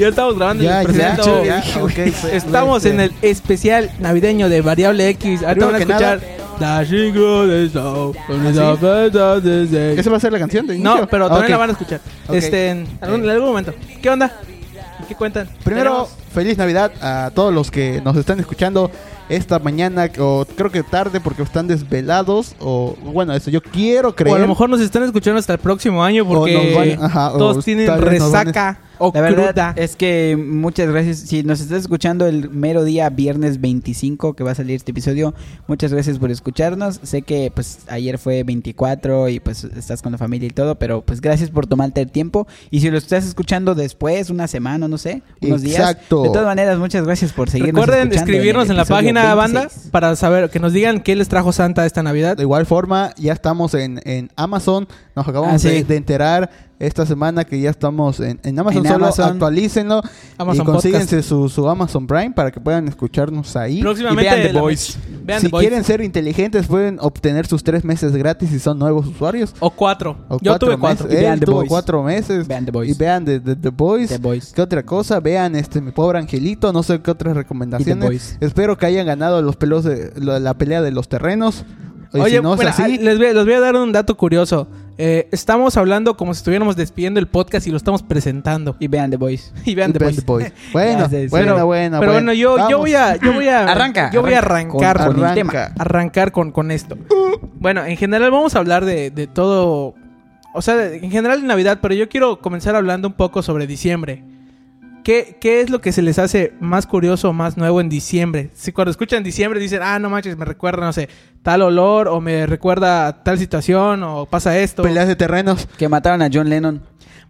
Ya estamos grabando. Ya, ya, presento. ya, pues, Estamos este. en el especial navideño de Variable X. Ahorita van a que escuchar. The day. ¿Esa va a ser la canción de inicio? No, pero Ah, también la van a escuchar. Este, en algún, en algún momento. ¿Qué onda? ¿Qué cuentan? Primero, Tenemos- feliz Navidad a todos los que nos están escuchando esta mañana o creo que tarde porque están desvelados o bueno, eso yo quiero creer. O a lo mejor nos están escuchando hasta el próximo año porque van- ajá, todos tienen resaca o La verdad cruda. es que muchas gracias. Si nos estás escuchando el mero día viernes 25 que va a salir este episodio, muchas gracias por escucharnos. Sé que pues ayer fue 24 y pues estás con la familia y todo, pero pues gracias por tomarte el tiempo. Y si lo estás escuchando después, una semana, no sé, unos Exacto. días. De todas maneras, muchas gracias por seguirnos Recuerden escuchando escribirnos en la página 26. banda para saber que nos digan qué les trajo Santa esta Navidad. De igual forma, ya estamos en, en Amazon. Nos acabamos Ah, sí. de, de enterar esta semana que ya estamos en, en Amazon. En Solo Amazon. actualícenlo Amazon y consíguense su, su Amazon Prime para que puedan escucharnos ahí. Próximamente Y vean The. Vean si The Boys. quieren ser inteligentes, pueden obtener sus tres meses gratis si son nuevos usuarios. O cuatro. O Yo tuve cuatro. meses. Y vean Él The tuvo Boys. cuatro meses. Vean The Boys. Y vean The, The- The Boys. ¿Qué otra cosa? Vean este mi pobre angelito. No sé qué otras recomendaciones. Espero que hayan ganado los pelos de la, la pelea de los terrenos. Oye, si no mira, así, les, voy, les voy a dar un dato curioso. Eh, estamos hablando como si estuviéramos despidiendo el podcast y lo estamos presentando. Y vean The Voice. Y vean The Boys. The Boys. Bueno, bueno, bueno. Pero bueno, yo, yo voy a, yo voy a, Arranca, yo voy a con- arrancar con el tema. arrancar con, con esto. Bueno, en general vamos a hablar de, de todo. O sea, en general de Navidad, pero yo quiero comenzar hablando un poco sobre diciembre. ¿Qué, qué es lo que se les hace más curioso o más nuevo en diciembre? Si cuando escuchan diciembre dicen, ah, no manches, me recuerda, no sé, tal olor, o me recuerda a tal situación, o pasa esto. Peleas de terrenos. Que mataron a John Lennon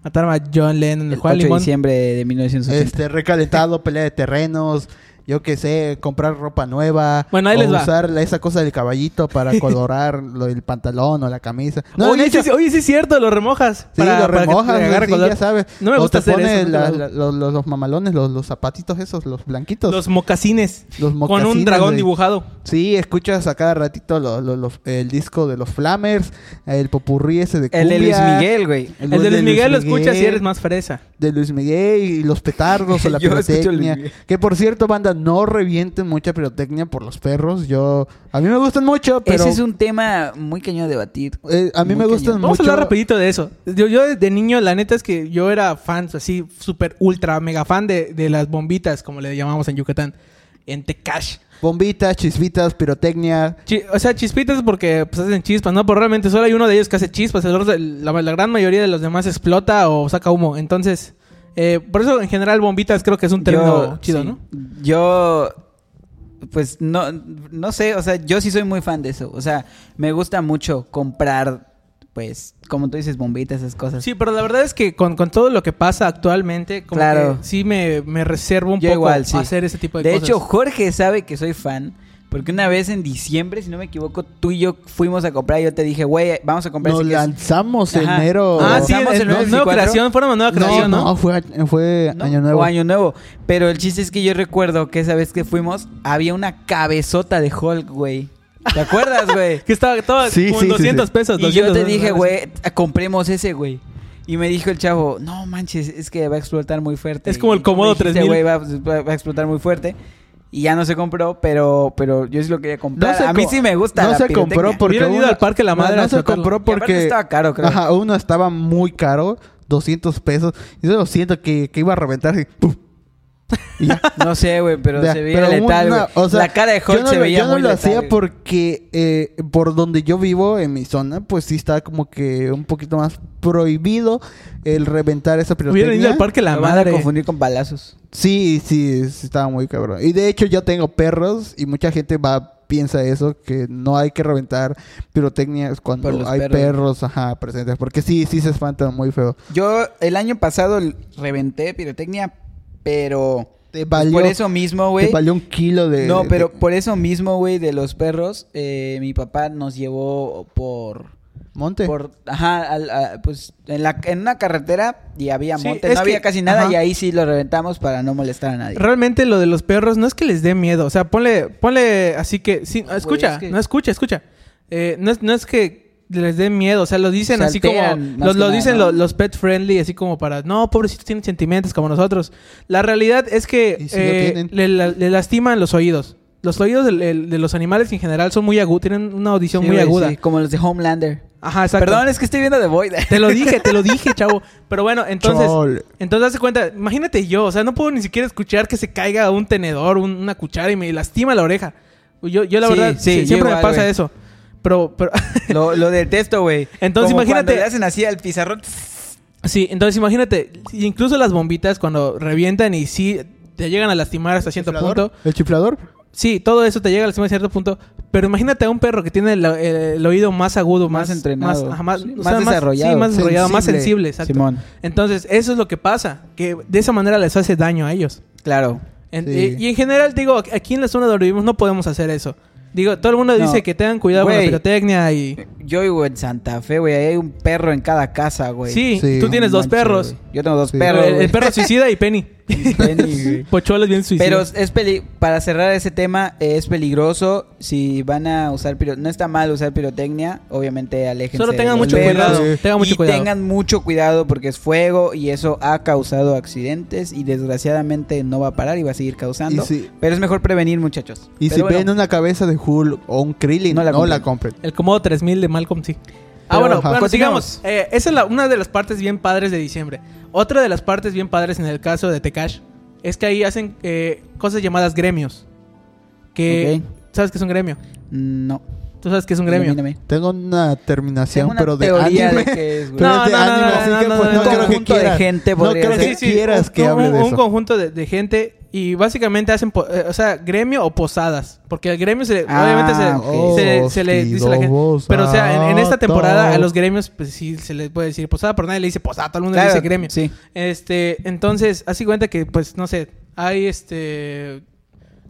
Mataron a John Lennon, el el Juan 8 de diciembre de 1980. Este, recalentado, pelea de terrenos. Yo qué sé, comprar ropa nueva. Bueno, ahí o les va. usar esa cosa del caballito para colorar lo del pantalón o la camisa. No, oye, sí, sí, oye, sí es cierto, lo remojas. Sí, para- lo para que te remojas, sí, ya sabes. No me O gusta te hacer pones eso, la- no te la- los, los- los mamalones, los, los zapatitos esos, los blanquitos. Los mocasines. Los Con un mocasines, dragón dibujado. Sí, escuchas a cada ratito lo- lo- los- el disco de los Flamers, el popurrí ese de el de Luis cumbia, Miguel, güey. El, de Luis Miguel lo escuchas si eres más fresa. De Luis Miguel y los petardos o la pirotecnia. Que por cierto, banda, no revienten mucha pirotecnia por los perros. Yo, a mí me gustan mucho, pero Ese es un tema muy cañón de debatir. eh, a mí muy me gustan cañón. Vamos mucho. a hablar rapidito de eso. Yo, yo de niño, la neta es que yo era fan, así, súper ultra mega fan de, de las bombitas, como le llamamos en Yucatán. En Tecash. Bombitas, chispitas, pirotecnia. Chi- o sea, chispitas porque pues, hacen chispas, ¿no? Pero realmente solo hay uno de ellos que hace chispas. El otro- la, la gran mayoría de los demás explota o saca humo. Entonces, eh, por eso en general bombitas creo que es un término chido, sí. ¿no? Yo, pues no, no sé, o sea, yo sí soy muy fan de eso. O sea, me gusta mucho comprar, pues, como tú dices, bombitas, esas cosas. Sí, pero la verdad es que con, con todo lo que pasa actualmente, como Claro. que sí me, me reservo un Yo poco igual, sí. hacer ese tipo de, De cosas. hecho, Jorge sabe que soy fan. Porque una vez en diciembre, si no me equivoco, tú y yo fuimos a comprar y yo te dije, güey, vamos a comprar Nos ese lanzamos Ajá. enero. ah, sí, Lanzamos en, nueva 24. creación, fueron nueva creación, ¿no? no, fue, fue ¿no? año nuevo. O año nuevo. Pero el chiste es que yo recuerdo que esa vez que fuimos, había una cabezota de Hulk, güey. ¿Te acuerdas, güey? Que estaba, estaba Sí, como sí, en sí, 200 sí. pesos. Y yo 200 te dije, güey, compremos ese, güey. Y me dijo el chavo, no manches, es que va a explotar muy fuerte. Es como el dijiste, 3000. güey, va, va- va a explotar muy fuerte. Y ya no se compró, pero, pero yo sí lo quería comprar. No se a mí co- sí me gusta. No la se pirotecnia. compró porque Hubieran ido uno- al Parque La Madre No, se compró porque estaba caro, creo. Ajá, uno estaba muy caro, 200 pesos. Y yo lo siento que, que iba a reventar y ¡pum! Y ya. No sé, güey, pero Ya, se veía pero letal, una- o sea, la cara de Hulk no se veía Yo no muy lo letal, hacía porque eh, por donde yo vivo, en mi zona, pues sí está como que un poquito más prohibido el reventar esa Hubieran ido pirotecnia. al Parque La Lo van a Madre. confundir con balazos. Sí, sí, sí, estaba muy cabrón. Y de hecho yo tengo perros y mucha gente va piensa eso que no hay que reventar pirotecnias cuando hay perros. perros, ajá, presentes, porque sí, sí se espantan muy feo. Yo el año pasado reventé pirotecnia, pero Te valió, por eso mismo, te güey. valió un kilo de No, pero de por eso mismo, güey, de los perros, eh, mi papá nos llevó por monte. por ajá, al- a- pues en la en una carretera y había Sí, monte, no que- había casi nada ajá. y ahí sí lo reventamos para no molestar a nadie. Realmente lo de los perros no es que les dé miedo. O sea, ponle, ponle así que. Sí, escucha, es que- no escucha, escucha. Eh, no, es, no es que les dé miedo. O sea, lo dicen Se así como. alteran, Los, lo nada, dicen los pet friendly, así como para. No, pobrecitos tienen sentimientos como nosotros. La realidad es que lo eh, le, la- le lastiman los oídos. Los oídos de, los animales en general son muy agudos, tienen una audición Sí, muy güey, aguda. sí, como los de Homelander. Ajá, exacto. Perdón, es que estoy viendo The Void. Te lo dije, te lo dije, chavo. Pero bueno, entonces. Chole. Entonces, hace cuenta, imagínate yo, o sea, no puedo ni siquiera escuchar que se caiga un tenedor, un- una cuchara y me lastima la oreja. Yo, yo la Sí, verdad, sí, siempre me pasa güey. eso. Pero, pero, lo, lo detesto, güey. Entonces, Como imagínate- cuando le hacen así al pizarrón. sí, entonces imagínate, incluso las bombitas cuando revientan y sí te llegan a lastimar hasta cierto punto. ¿El chiflador? Sí, todo eso te llega a lastimar a cierto punto. Pero imagínate a un perro que tiene el, el- el oído más agudo, Más más, entrenado. más, ajá, más, Sí, o más sea, desarrollado. sí, más desarrollado, más Sensible. sensible, exacto. Simón. Entonces, eso es lo que pasa, que de esa manera les hace daño a ellos. Claro. En- Sí. y, y en general, digo, aquí en la zona donde vivimos no podemos hacer eso. Digo, todo el mundo dice que tengan cuidado con la pirotecnia y... Yo vivo en Santa Fe, güey. Hay un perro en cada casa, güey. Sí, Sí. tú tienes No dos manches, perros. güey. Yo tengo dos Sí. perros. el, perro suicida y Penny. Penny, güey. Pochuelo es bien suicida. Pero es peli para cerrar ese tema, eh, es peligroso si van a usar piro no está mal usar pirotecnia, obviamente aléjense. Solo tengan mucho perros. cuidado. Sí. Tengan mucho y cuidado. tengan mucho cuidado porque es fuego y eso ha causado accidentes y desgraciadamente no va a parar y va a seguir causando. Si- Pero es mejor prevenir, muchachos. Y Pero si bueno, ven una cabeza de Hulk o un Krillin, No no la la compren. compren. El Comodo 3000 de Malcolm, sí. Ah, Pero, bueno, ajá. bueno, sigamos. Eh, esa es la- una de las partes bien padres de diciembre. Otra de las partes bien padres en el caso de Tekash es que ahí hacen eh, cosas llamadas gremios. Que... Ok. ¿Sabes qué es un gremio? no. ¿Tú sabes qué es un gremio? Ilumíname. Tengo una terminación, Tengo una pero de anime. de que es, güey. Pero No, es de no, no, anime, no, así no, que no, pues no, no no, creo que conjunto de quieras. gente No podría creo ser. que quieras un- que un- hable de un eso. conjunto de, de gente y básicamente hacen, po- eh, o sea, gremio o posadas. Porque el gremio se le, Ah, obviamente se, ok. se- se le dice a la gente. Pero o sea, en, en esta temporada a los gremios, pues sí se les puede decir posada, pero nadie le dice posada, todo el mundo Claro, le dice gremio. Sí. Este, entonces, así cuenta que, pues, no sé, hay este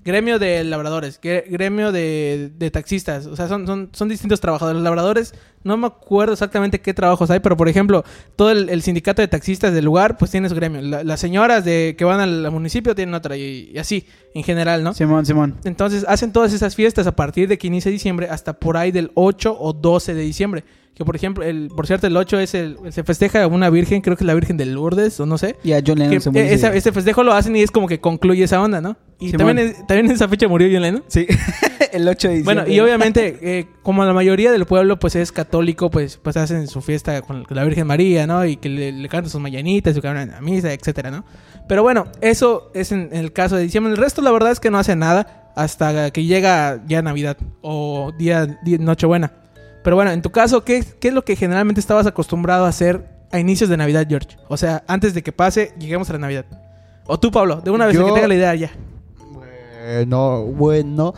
gremio de labradores, gre- gremio de, de taxistas, o sea, son, son, son distintos trabajadores. Los labradores, no me acuerdo exactamente qué trabajos hay, pero por ejemplo, todo el, el sindicato de taxistas del lugar, pues tiene su gremio. La- las señoras de que van al municipio tienen otra, y, y así, en general, ¿no? Simón, Simón. Entonces hacen todas esas fiestas a partir de que inicia diciembre hasta por ahí del 8 o 12 de diciembre. Que por ejemplo, el, por cierto, el 8 es el, se festeja a una virgen, creo que es la Virgen de Lourdes, o no sé. Y a John Lennon Que, se murió eh, ese festejo lo hacen y es como que concluye esa onda, ¿no? Y Simón. también, es- también en esa fecha murió John Lennon. Sí. el 8 de diciembre. Bueno, y obviamente, eh, como la mayoría del pueblo pues es católico, pues, pues hacen su fiesta con la Virgen María, ¿no? Y que le, le cantan sus mañanitas, su cabrón a misa, etcétera, ¿no? Pero bueno, eso es en, en el caso de diciembre. El resto, la verdad es que no hacen nada hasta que llega ya Navidad o día, día Nochebuena. Pero bueno, en tu caso, ¿qué, ¿qué es lo que generalmente estabas acostumbrado a hacer a inicios de Navidad, George? O sea, antes de que pase, lleguemos a la Navidad. O tú, Pablo, de una vez Yo- que tenga la idea ya. Bueno, bueno.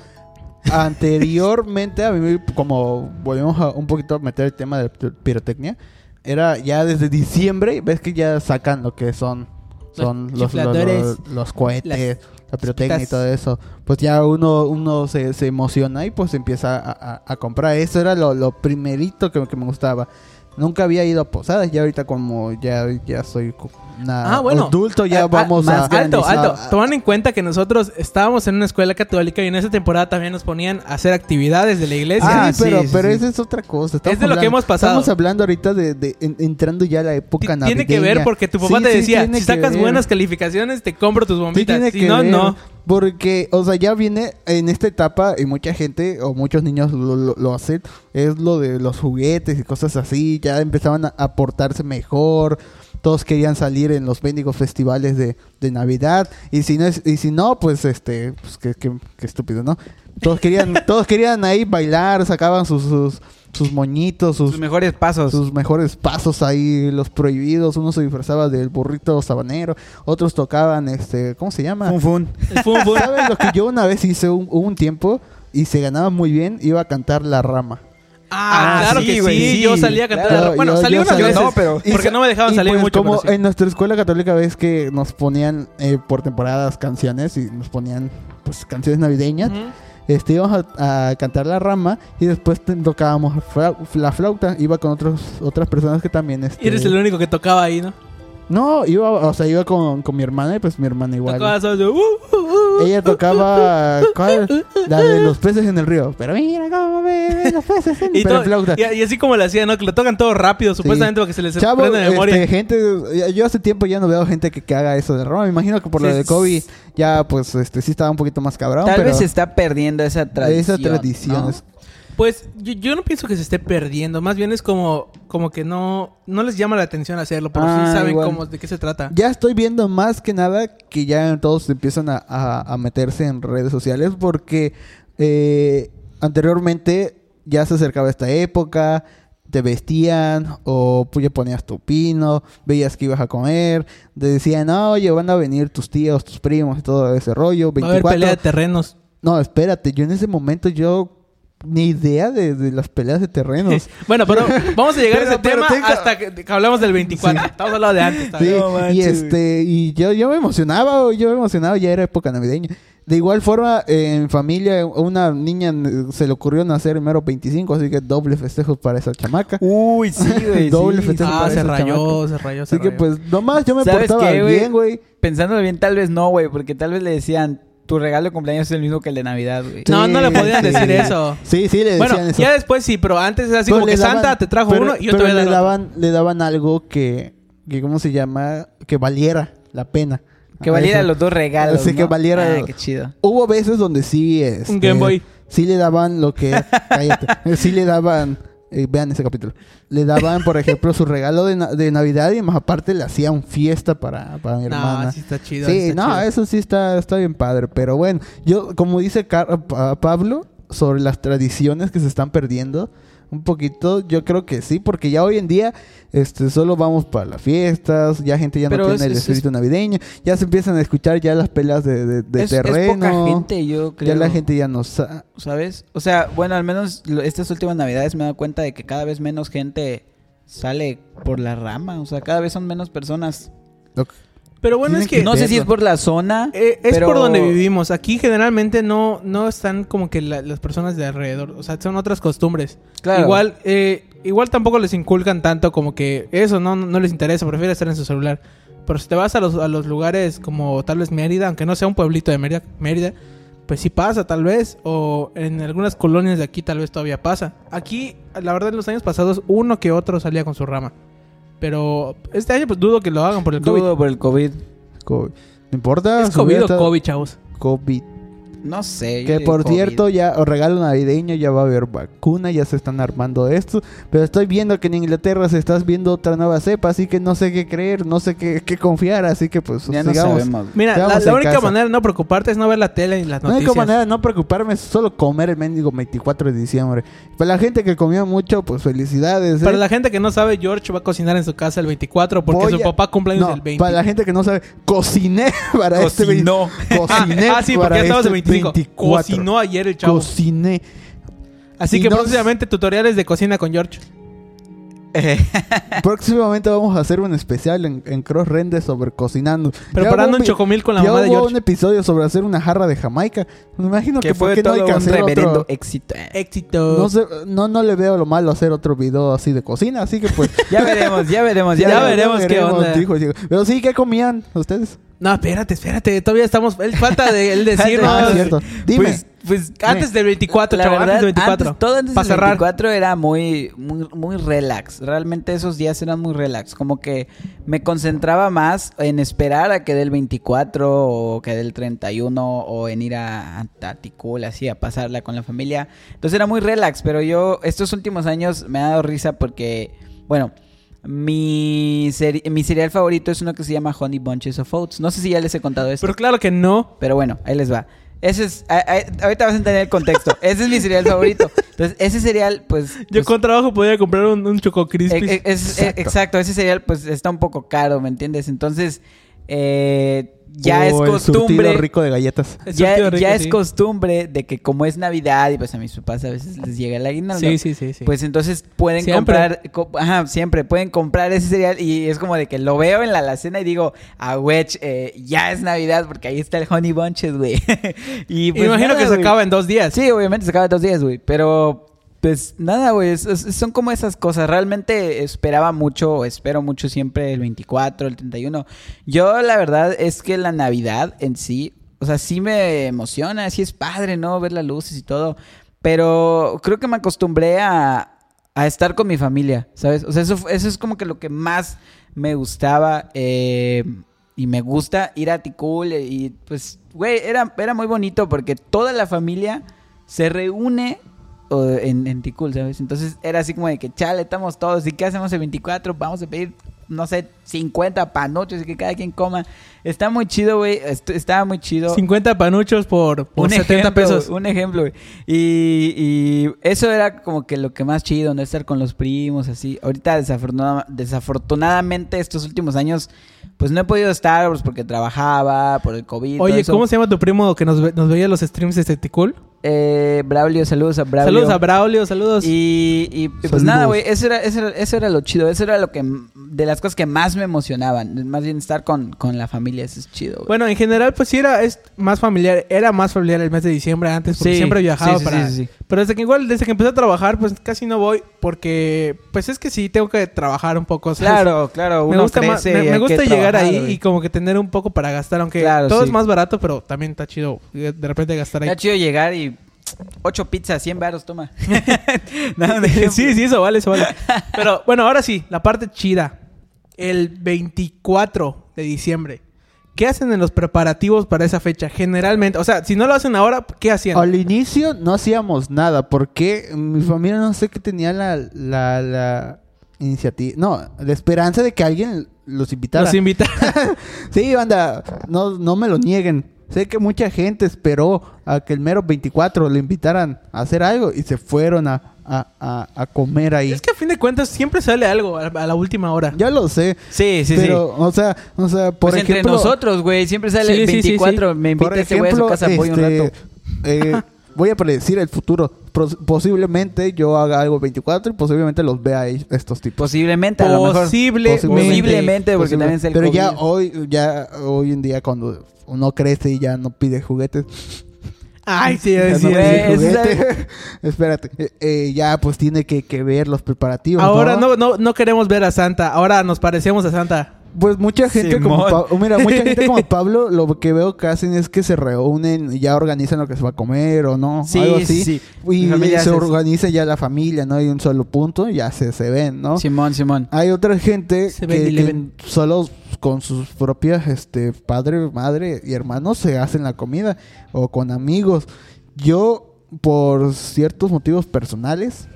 Anteriormente, a mí, como volvemos a un poquito a meter el tema de pi- pirotecnia, era ya desde diciembre, ves que ya sacan lo que son, son los, los, chifladores, los- los cohetes, la pirotecnia y todo eso. Pues ya uno, uno se, se emociona y pues empieza a, a- a comprar. Eso era lo, lo primerito que, que me gustaba. Nunca había ido a posadas, ya ahorita como ya, ya soy una Ah, bueno. adulto, ya Ah, ah, vamos más a... grande. Alto, alto. Tomando en cuenta que nosotros estábamos en una escuela católica y en esa temporada también nos ponían a hacer actividades de la iglesia. Ah, Sí, pero, sí, pero sí. esa es otra cosa. Es de lo que hemos pasado. Estamos hablando ahorita de, de en- entrando ya a la época Ti- navideña. tiene que ver porque tu papá Sí, te decía, si sacas ver. buenas calificaciones, te compro tus Sí, bombitas. tiene si que no, ver, no. Porque, o sea, ya viene en esta etapa y mucha gente o muchos niños lo, lo- hacen. Es lo de los juguetes y cosas así. Ya empezaban a, portarse mejor. Todos querían salir en los bendigos festivales de, de Navidad. Y si no, es, y si no pues este, pues qué, qué- qué estúpido, ¿no? Todos querían, todos querían ahí bailar, sacaban sus, sus, sus moñitos, sus, Sus mejores pasos. sus mejores pasos ahí, los prohibidos. Uno se disfrazaba del burrito sabanero, otros tocaban, este, ¿cómo se llama? Fun, fun. El fum, fum. ¿Sabes lo que yo una vez hice un, hubo un tiempo y se ganaba muy bien? Iba a cantar La Rama. Ah, Ah, claro sí, que sí, sí. yo salía a cantar. Claro, bueno, yo- salí yo unas salía- veces, no, pero- porque no me dejaban Y salir pues mucho. como sí. en nuestra escuela católica ves que nos ponían eh, por temporadas canciones y nos ponían pues canciones navideñas. Ujú. Este, íbamos a, a cantar la rama y después tocábamos la flauta. Iba con otros, otras personas que también... Este, Y eres el único que tocaba ahí, ¿no? No, iba, o sea, iba con, con mi hermana y pues mi hermana igual. Uh, uh, uh. ella tocaba ¿cuál? la de los peces en el río. Pero mira cómo beben los peces en Y, pero flauta. y- y así como le hacían, ¿no? Que lo tocan todo rápido, supuestamente porque se les Chavo, prende de memoria. este, gente, yo hace tiempo ya no veo gente que, que haga eso de Roma. Me imagino que por Sí, lo de COVID ya pues este sí estaba un poquito más cabrón. Tal pero vez se está perdiendo esa tradición. esa tradición ¿no? es- Pues yo, yo no pienso que se esté perdiendo, más bien es como, como que no, no les llama la atención hacerlo, pero Ah, sí saben igual. cómo, de qué se trata. Ya estoy viendo más que nada que ya todos empiezan a, a- a meterse en redes sociales porque eh, anteriormente ya se acercaba esta época, te vestían o pues ya ponías tu pino, veías que ibas a comer, te decían, oye, van a venir tus tíos, tus primos y todo ese rollo. Va a haber 24. pelea de terrenos. No, espérate, yo en ese momento yo ni idea de, de las peleas de terrenos. Bueno, pero vamos a llegar a ese pero tema tenga- hasta que, que hablamos del 24. Estamos hablando de antes. Sí, y este, y yo, yo me emocionaba, güey, yo me emocionaba, ya era época navideña. De igual forma, eh, en familia, una niña se le ocurrió nacer en mero 25, así que doble festejo para esa chamaca. Uy, sí, güey. Doble sí, festejo. Ah, para se esa rayó, se rayó, se Así que pues, nomás yo me ¿Sabes portaba qué, bien, güey. Pensándolo bien, tal vez no, güey, porque tal vez le decían, tu regalo de cumpleaños es el mismo que el de Navidad, güey. No, no le podían Sí. decir eso. Sí, sí, le decían Bueno, eso. ya después sí, pero antes era así Pero como que daban- Santa te trajo pero- uno y yo te pero voy a dar le otro. daban, le daban algo que, que, ¿cómo se llama? Que valiera la pena. Que valiera Eso. los dos regalos. Sí, que ¿no? valiera- Ay, qué chido. Hubo veces donde sí, este, Un Game Boy. sí le daban lo que, cállate, sí le daban, eh, vean ese capítulo, le daban, por ejemplo, su regalo de, na- de Navidad y más aparte le hacían fiesta para, para mi hermana. No, sí está chido. Sí, está no, chido. eso sí está, está bien padre, pero bueno, yo, como dice Car- Pa- Pablo, sobre las tradiciones que se están perdiendo, un poquito, yo creo que sí, porque ya hoy en día, este, solo vamos para las fiestas, ya gente ya Pero no tiene es- el es- espíritu navideño, ya se empiezan a escuchar ya las peleas de, de, de es, es terreno. poca gente, yo creo. Ya la gente ya no sabe. ¿Sabes? O sea, bueno, al menos estas últimas navidades me he dado cuenta de que cada vez menos gente sale por la rama. O sea, cada vez son menos personas. Pero bueno, Tienen es que... no sé si es por la zona. Eh, es pero- por donde vivimos. Aquí generalmente no, no están como que la- las personas de alrededor. O sea, son otras costumbres. Claro. Igual, eh, igual tampoco les inculcan tanto como que eso no, no les interesa. Prefieren estar en su celular. Pero si te vas a los, a los lugares como tal vez Mérida, aunque no sea un pueblito de Mérida, Mérida, pues sí pasa tal vez. O en algunas colonias de aquí tal vez todavía pasa. Aquí, la verdad, en los años pasados, uno que otro salía con su rama. Pero este año pues dudo que lo hagan por el COVID. Dudo por el COVID. Co- No importa. ¿Es COVID o COVID, chavos? COVID. No sé. Que por COVID. cierto, ya o regalo navideño, ya va a haber vacuna, ya se están armando esto. Pero estoy viendo que en Inglaterra se está viendo otra nueva cepa, así que no sé qué creer, no sé qué, qué confiar, así que pues Ya no sigamos. sabemos. Mira, la, la única casa. manera de no preocuparte es no ver la tele y las La noticias. única manera de no preocuparme es solo comer el mendigo 24 de diciembre. Para la gente que comió mucho, pues felicidades. ¿eh? Para la gente que no sabe, George va a cocinar en su casa el 24 porque Voy su a- papá cumpleaños No, el 20. Para la gente que no sabe, cociné para este Cocinó. 20 Cociné ah, sí, para porque ya estamos este 25. 24. Cocinó ayer el chavo. Cociné. Así y que no- próximamente tutoriales de cocina con George. Próximamente vamos a hacer un especial en, en Cross Render sobre cocinando. Preparando un chocomil con la mamá de hubo George. un episodio sobre hacer una jarra de Jamaica. Me imagino que, que fue qué no hay todo que un hacer reverendo otro... éxito. Éxito. No, sé, no, no le veo lo malo hacer otro video así de cocina, así que pues... Ya veremos, ya veremos, ya, Ya veremos. veremos qué onda. dijo, dijo. Pero sí, ¿qué comían ustedes? No, espérate, espérate. Todavía estamos. Él falta de él decirnos. Ah, es cierto. Dime. Pues, pues Antes del 24, la verdad, antes del 24. antes- todo antes del cerrar. 24 era muy, muy, muy relax. Realmente esos días eran muy relax. Como que me concentraba más en esperar a que del 24 o que del 31 o en ir a, a así, a pasarla con la familia. Entonces era muy relax, pero yo estos últimos años me ha dado risa porque, bueno... Mi, seri- mi cereal favorito es uno que se llama Honey Bunches of Oats. No sé si ya les he contado esto. Pero claro que no. Pero bueno, ahí les va. Ese es, a- a- ahorita vas a entender el contexto. Ese es mi cereal favorito. Entonces, ese cereal, pues... Yo pues, con trabajo podría comprar un, un Choco Crispy. eh, es- eh, exacto. ese cereal, pues está un poco caro, ¿me entiendes? Entonces, eh, ya O es el costumbre. rico de galletas. Ya, ya es costumbre de que como es Navidad y pues a mis papás a veces les llega el aguinaldo. Sí, sí, sí. sí. Pues entonces pueden Siempre. comprar, co- ajá, siempre pueden comprar ese cereal y es como de que lo veo en la alacena y digo, a wedge, eh, ya es Navidad porque ahí está el Honey Bunches, güey. y Y me imagino nada, que se acaba en dos días. Sí, obviamente se acaba en dos días, güey, pero pues nada, güey, son como esas cosas. Realmente esperaba mucho, espero mucho siempre el 24, el 31. Yo la verdad es que la Navidad en sí, o sea, sí me emociona, sí es padre, ¿no? Ver las luces y todo. Pero creo que me acostumbré a, estar con mi familia, ¿sabes? O sea, eso, eso es como que lo que más me gustaba eh, y me gusta ir a Ticul y pues, güey, era, era muy bonito porque toda la familia se reúne o, en, en Ticul, ¿sabes? Entonces era así como de que, chale, estamos todos, ¿y qué hacemos el 24? Vamos a pedir, no sé, 50 panoches y que cada quien coma. Está muy chido, güey, est- estaba muy chido. 50 panuchos por, por un 70 ejemplo, pesos. Un ejemplo, güey. Y, y eso era como que lo que más chido, ¿no? Estar con los primos, así. Ahorita, desafortunada- desafortunadamente, estos últimos años, pues no he podido estar pues, porque trabajaba, por el COVID. Oye, eso. ¿cómo se llama tu primo que nos, ve- nos veía los streams de Ticul? Eh, Braulio, saludos a Braulio. Saludos a Braulio, saludos. Y, y, y, pues Saludos. nada, güey, eso era, eso, era, eso era lo chido, eso era lo que, de las cosas que más me emocionaban, más bien estar con, con la familia, eso es chido, güey. Bueno, en general, pues sí era es más familiar. Era más familiar el mes de diciembre antes, porque Sí, siempre viajaba sí, sí, para... sí. Pero desde que igual, desde que empecé a trabajar, pues casi no voy, porque... Pues es que sí, tengo que trabajar un poco, ¿sabes? Claro, claro, Me uno gusta, más- me, y me gusta llegar trabajar, ahí güey. y como que tener un poco para gastar, aunque Claro, todo es más barato, pero también está chido eh, de repente gastar ahí. Está chido llegar y ocho pizzas, 100 baros, toma. No, sí, sí, eso vale, eso vale. Pero bueno, ahora sí, la parte chida. El 24 de diciembre. ¿Qué hacen en los preparativos para esa fecha? Generalmente, o sea, si no lo hacen ahora, ¿qué hacían? Al inicio no hacíamos nada porque mi familia no sé qué tenía la, la, la iniciativa, no, la esperanza de que alguien los invitara. Los invitan. sí, banda, no, no me lo nieguen. Sé que mucha gente esperó a que el mero 24 le invitaran a hacer algo y se fueron a, a, a- a comer ahí. es que a fin de cuentas siempre sale algo a, a la última hora. Ya lo sé, Sí, sí, pero, o sea, o sea, por pues entre ejemplo... nosotros, güey, siempre sale Sí, el sí, sí, sí. 24, me invita Por ese güey a su ejemplo, casa, voy un este, rato. eh, voy a predecir el futuro. Posiblemente yo haga algo el 24 y posiblemente los vea ahí estos tipos. Posiblemente, a lo mejor. Posiblemente. Posiblemente, porque Posible- también es el Pero ya COVID. hoy, ya hoy en día cuando uno crece y ya no pide juguetes. Ay, sí, ya sí, no juguete. Espérate. eh, eh, ya pues tiene que, que ver los preparativos. Ahora no, no, no queremos ver a Santa, ahora nos parecemos a Santa. Pues mucha gente como. Pa- mira, mucha gente como Pablo lo que veo que hacen es que se reúnen y ya organizan lo que se va a comer o no, Sí, algo sí, así. sí. Y se organiza ya la familia, no hay un solo punto, ya se, se ven, ¿no? Simón, Simón. Hay otra gente Se que, ven que solo con sus propias este padre, madre y hermanos se hacen la comida o con amigos. Yo por ciertos motivos personales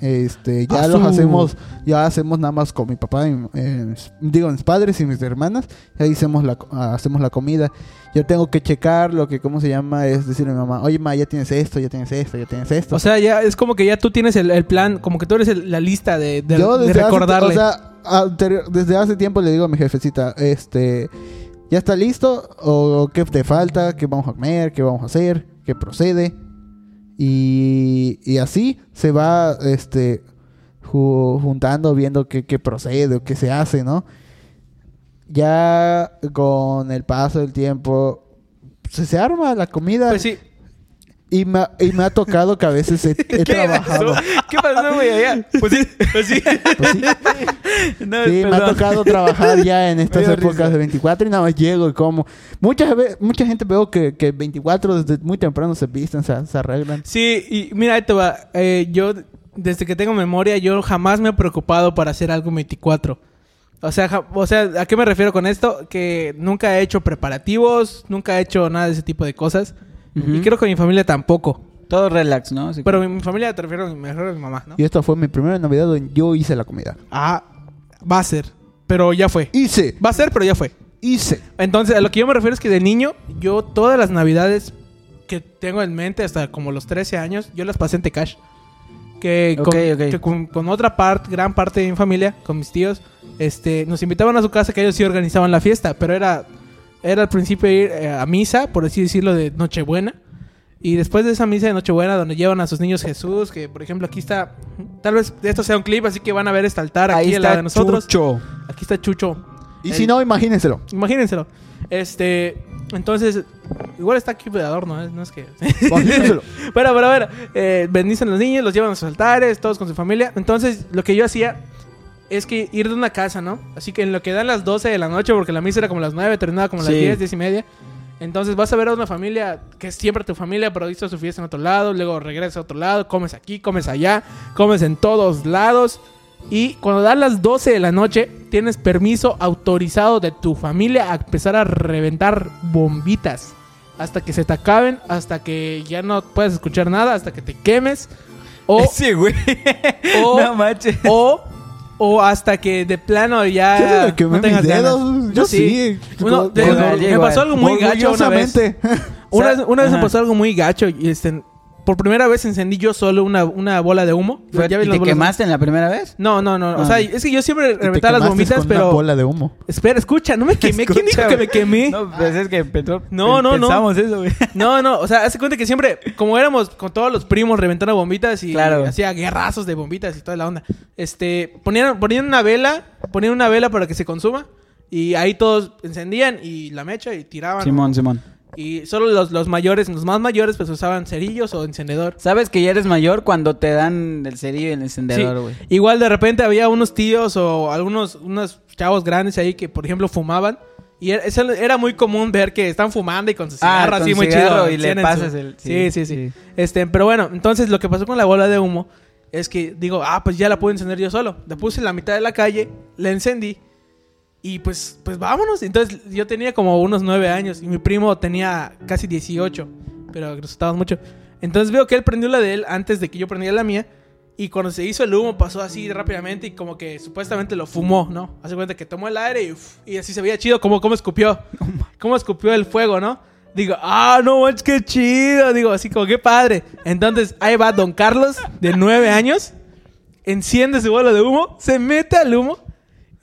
este ya Ah, los hacemos ya hacemos nada más con mi papá y, eh, digo mis padres y mis hermanas y ahí hacemos la hacemos la comida yo tengo que checar lo que cómo se llama es decirle a mi mamá oye ma ya tienes esto ya tienes esto ya tienes esto O sea, ya es como que ya tú tienes el, el plan, como que tú eres el- la lista de, de, Yo de desde hace- o sea, anterior- desde hace tiempo le digo a mi jefecita, este, ¿ya está listo? ¿O qué te falta? ¿Qué vamos a comer? ¿Qué vamos a hacer? ¿Qué procede? Y, así se va, este, ju- juntando, viendo qué, qué procede o qué se hace, ¿no? Ya con el paso del tiempo, se, se arma la comida. pues sí. Y me, ha- y me ha tocado que a veces he, he trabajado. ¿Qué pasó, güey? Allá? Pues sí, pues sí. Pues sí. No, Sí, me ha tocado trabajar ya en estas épocas risa. de 24 y nada más llego y como. Mucha, ve- mucha gente veo que, que 24 desde muy temprano se visten, se, se arreglan. Sí, y mira, va. Eh, yo, desde que tengo memoria, yo jamás me he preocupado para hacer algo en 24. O sea, ja- o sea, ¿a qué me refiero con esto? Que nunca he hecho preparativos, nunca he hecho nada de ese tipo de cosas. Y creo que mi familia tampoco. Todo relax, ¿no? Así Pero mi, mi familia te refiero a mi, me refiero a mi mamá, ¿no? Y esta fue mi primera Navidad donde yo hice la comida. Ah, va a ser. Pero ya fue. Hice, Va a ser, pero ya fue. hice. Entonces, a lo que yo me refiero es que de niño, yo todas las navidades que tengo en mente, hasta como los 13 años, yo las pasé en Tecash. Que, con, que con, con otra parte, gran parte de mi familia, con mis tíos, este, nos invitaban a su casa que ellos sí organizaban la fiesta, pero era, era al principio ir eh, a misa, por así decirlo, de Nochebuena. Y después de esa misa de Nochebuena, donde llevan a sus niños Jesús, que por ejemplo aquí está, tal vez esto sea un clip, así que van a ver este altar aquí Ahí está de nosotros. Chucho. Aquí está Chucho. Y El- si no, imagínenselo. Imagínenselo. Este, entonces, igual está aquí de adorno, ¿eh? no es que. Imagínenselo. pero, pero, a ver, eh, bendicen a los niños, los llevan a sus altares, todos con su familia. Entonces, lo que yo hacía es que ir de una casa, ¿no? Así que en lo que dan las 12 de la noche, porque la misa era como las 9, terminaba como las Sí. 10, 10 y media. Entonces vas a ver a una familia que es siempre tu familia, pero hizo su fiesta en otro lado, luego regresas a otro lado, comes aquí, comes allá, comes en todos lados. Y cuando dan las 12 de la noche, tienes permiso autorizado de tu familia a empezar a reventar bombitas. Hasta que se te acaben, hasta que ya no puedas escuchar nada, hasta que te quemes. O, Ese güey. o- no manches. o, o hasta que de plano ya Yo quemé no tengas dedos. ganas. Yo sí. Uno, de- me pasó algo muy gacho una vez. Una, una vez me pasó algo muy gacho y este, por primera vez encendí yo solo una, una bola de humo. Fue- ¿Ya ven ¿Y las te de- quemaste en la primera vez? No, no, no. O Ah. sea, es que yo siempre reventaba las bombitas, con pero... Una bola de humo. Espera, escucha, no me quemé. ¿Quién dijo que me quemé? No, pues es que Petro, No, no, no. pensamos eso, güey. No, no, o sea, hace cuenta que siempre, como éramos con todos los primos reventando bombitas y Claro. hacía guerrazos de bombitas y toda la onda. Este, ponían, ponían una vela, ponían una vela para que se consuma y ahí todos encendían y la mecha y tiraban. Simón, Simón. Y solo los, los mayores, los más mayores, pues usaban cerillos o encendedor. ¿Sabes que ya eres mayor cuando te dan el cerillo y el encendedor, güey? Igual de repente había unos tíos o algunos unos chavos grandes ahí que, por ejemplo, fumaban. Y era, eso era muy común ver que están fumando y con su Ah, cigarro con así muy chido. y le pasas el- Sí, sí, sí, sí, sí. Este, pero bueno, entonces lo que pasó con la bola de humo es que digo, ah, pues ya la puedo encender yo solo. La puse en la mitad de la calle, la encendí. Y pues, pues vámonos. Entonces yo tenía como unos nueve años y mi primo tenía casi 18. Pero estábamos mucho. Entonces veo que él prendió la de él antes de que yo prendiera la mía. Y cuando se hizo el humo pasó así rápidamente y como que supuestamente lo fumó, ¿no? Hace cuenta que tomó el aire y, uf, y así se veía chido como cómo escupió. Cómo escupió el fuego, ¿no? Digo, ah, no manches, qué chido. Digo, así como qué padre. Entonces ahí va Don Carlos, de nueve años, enciende su bola de humo, se mete al humo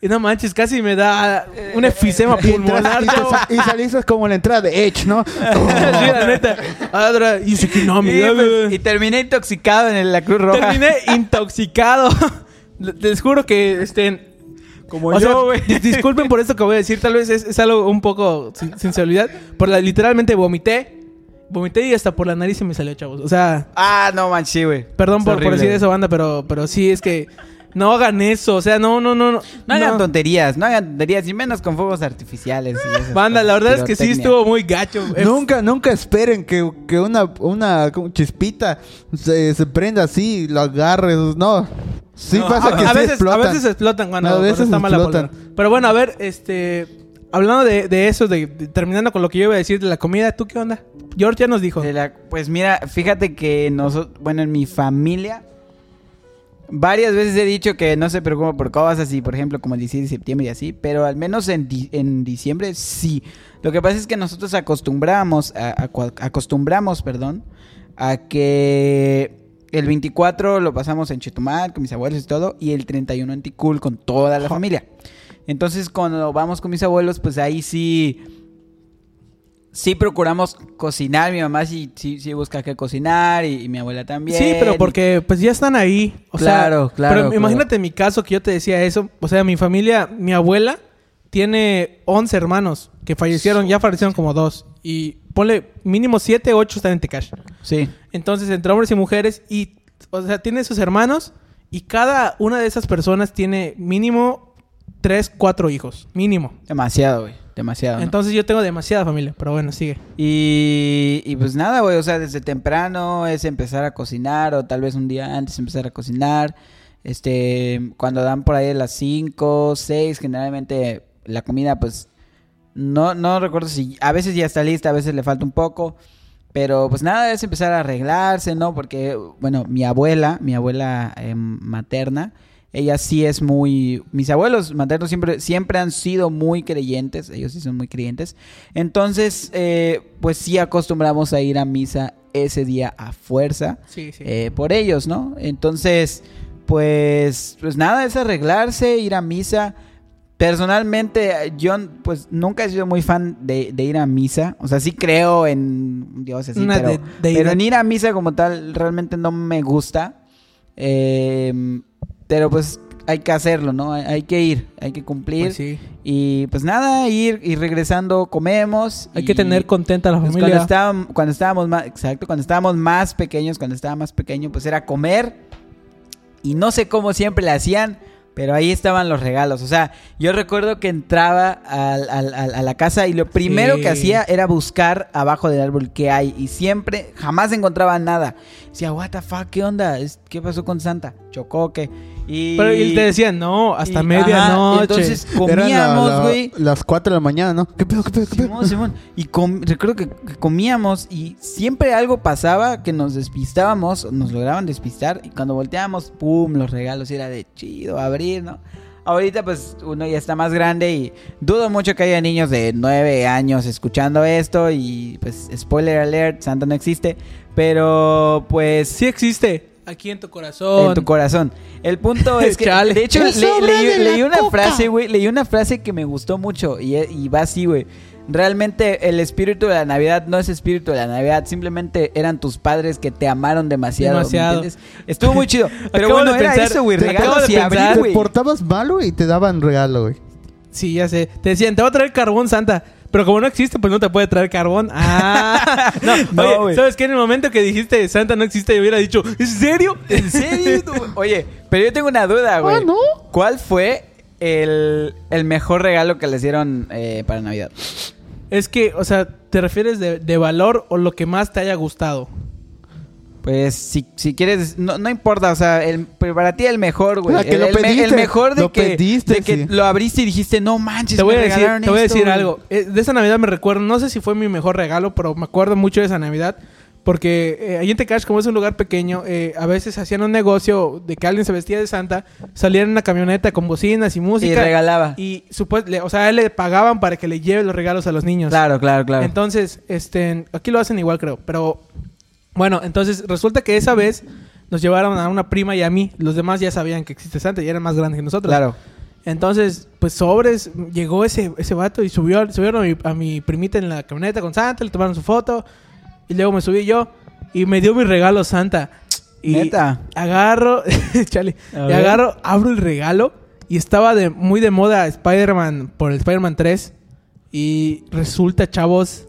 no manches, casi me da un efisema Y, pulmonar. y te chavo. sa- y saliste como en la entrada de Edge, ¿no? sí, la neta. Adra, y Y, pues, y terminé intoxicado en la Cruz Roja. Terminé intoxicado. Les juro que este. Como o yo, güey. dis- disculpen por esto que voy a decir, tal vez es, es algo un poco sin sensibilidad. Por la, literalmente vomité. Vomité y hasta por la nariz se me salió, chavos. O sea, Ah, no manches, sí, güey. perdón por, por decir eso, banda, pero, pero sí es que no hagan eso. O sea, no, no, no. No, No hagan no. tonterías, no hagan tonterías, y menos con fuegos artificiales. y esas Banda, la verdad es que sí estuvo muy gacho. Es- Nunca, nunca esperen que, que una, una chispita se, se prenda así, lo agarres. No. Sí No, pasa a, que a sí veces, explotan. A veces explotan cuando, A cuando veces está mal la explotan. pólvora. Pero bueno, a ver, este... Hablando de, de eso, de, de- terminando con lo que yo iba a decir de la comida, ¿tú qué onda? George ya nos dijo. De la- pues mira, fíjate que nosotros, bueno, en mi familia, varias veces he dicho que no se preocupa por cosas así, por ejemplo, como el 16 de septiembre y así, pero al menos en, di- en diciembre sí. Lo que pasa es que nosotros acostumbramos, a, acostumbramos, perdón, a que el 24 lo pasamos en Chetumal con mis abuelos y todo, y el 31 en Ticul con toda la familia. Entonces, cuando vamos con mis abuelos, pues ahí sí sí procuramos cocinar. Mi mamá sí, sí, sí busca que cocinar y, y mi abuela también. Sí, pero porque pues ya están ahí. O Claro, sea, claro, Pero claro. imagínate mi caso que yo te decía eso. O sea, mi familia, mi abuela tiene 11 hermanos que fallecieron, ya fallecieron como dos. Y ponle mínimo 7, 8 están en Tecash. Sí. Entonces, entre hombres y mujeres, y, o sea, tiene sus hermanos, y cada una de esas personas tiene mínimo 3, 4 hijos. Mínimo. Demasiado, güey. Demasiado. ¿no? Entonces, yo tengo demasiada familia, pero bueno, sigue. Y, y pues nada, güey, o sea, desde temprano es empezar a cocinar o tal vez un día antes empezar a cocinar. Este, cuando dan por ahí de las 5, 6, generalmente la comida pues no no recuerdo si a veces ya está lista, a veces le falta un poco, pero pues nada, es empezar a arreglarse, ¿no? Porque bueno, mi abuela, mi abuela eh, materna, ella sí es muy mis abuelos maternos siempre siempre han sido muy creyentes ellos sí son muy creyentes. Entonces eh, pues sí acostumbramos a ir a misa ese día a fuerza Sí, sí. eh, por ellos no entonces pues pues nada es arreglarse ir a misa. Personalmente yo pues nunca he sido muy fan de, de ir a misa. O sea sí creo en Dios así pero, de- pero en ir a misa como tal realmente no me gusta. Eh, pero pues hay que hacerlo, ¿no? Hay, hay que ir, hay que cumplir. Pues sí. Y pues nada, ir y regresando comemos. Hay y, que tener contenta a la pues, familia. cuando, estábamos, cuando estábamos más, exacto, cuando estábamos más pequeños, cuando estaba más pequeño, pues era comer. Y no sé cómo siempre le hacían, Pero ahí estaban los regalos. O sea, yo recuerdo que entraba al- al- al- a la casa y lo primero Sí. que hacía era buscar abajo del árbol qué hay. Y siempre, jamás encontraba nada. Decía, what the fuck, ¿qué onda? ¿Qué pasó con Santa? ¿Chocó qué? Y... Pero él te decía, no, hasta y- medianoche. ajá, Entonces la- comíamos, la- güey. las 4 de la mañana, ¿no? ¿Qué pedo, qué pedo, qué pedo? Simón, Simón. Y com- recuerdo que, que comíamos y siempre algo pasaba que nos despistábamos, o nos lograban despistar y cuando volteábamos, pum, los regalos y era de chido abrir, ¿no? Ahorita pues uno ya está más grande y dudo mucho que haya niños de 9 años escuchando esto y pues spoiler alert, Santa no existe, pero pues Sí existe. Aquí en tu corazón. en tu corazón. El punto es que, Chale. de hecho, le- leí, de la leí una coca. frase, güey, leí una frase que me gustó mucho y, y va así, güey. Realmente el espíritu de la Navidad no es espíritu de la Navidad, simplemente eran tus padres que te amaron demasiado. ¿me Demasiado. entiendes? Estuvo muy chido. Pero Acabo bueno, de era pensar- eso, güey, regalos y abrir, Te portabas malo y te daban regalo, güey. Sí, ya sé. Te decían, te va a traer carbón, Santa. Pero como no existe, pues no te puede traer carbón. Ah, no, No, oye. ¿sabes qué? En el momento que dijiste Santa no existe, yo hubiera dicho, ¿en serio? ¿En serio? Oye, pero yo tengo una duda, güey. Ah, ¿no? ¿Cuál fue el, el mejor regalo que les dieron eh, para Navidad? Es que, o sea, ¿te refieres de, de valor o lo que más te haya gustado? Pues si, si quieres, no, no importa, o sea, el, para ti el mejor, güey. Ah, que el, lo el me- el pediste, mejor de lo que, pediste, de que sí. lo abriste y dijiste, no manches, Te voy a me decir, regalaron te voy a decir güey". algo. Eh, De esa Navidad me recuerdo, no sé si fue mi mejor regalo, pero me acuerdo mucho de esa Navidad. Porque eh, ahí en Tecash, como es un lugar pequeño, eh, a veces hacían un negocio de que alguien se vestía de Santa, salían en una camioneta con bocinas y música. Y regalaba. Y le- o sea, a él le pagaban para que le lleve los regalos a los niños. Claro, claro, claro. Entonces, este, aquí lo hacen igual, creo. Pero bueno, entonces resulta que esa vez nos llevaron a una prima y a mí. Los demás ya sabían que existe Santa y eran más grandes que nosotros. claro. Entonces, pues sobres, llegó ese, ese vato y subió, subieron a mi, a mi primita en la camioneta con Santa, le tomaron su foto y luego me subí yo y me dio mi regalo Santa. Y Neta. agarro, chale, y agarro, abro el regalo y estaba de muy de moda Spider-Man por el Spider-Man 3 y resulta, chavos,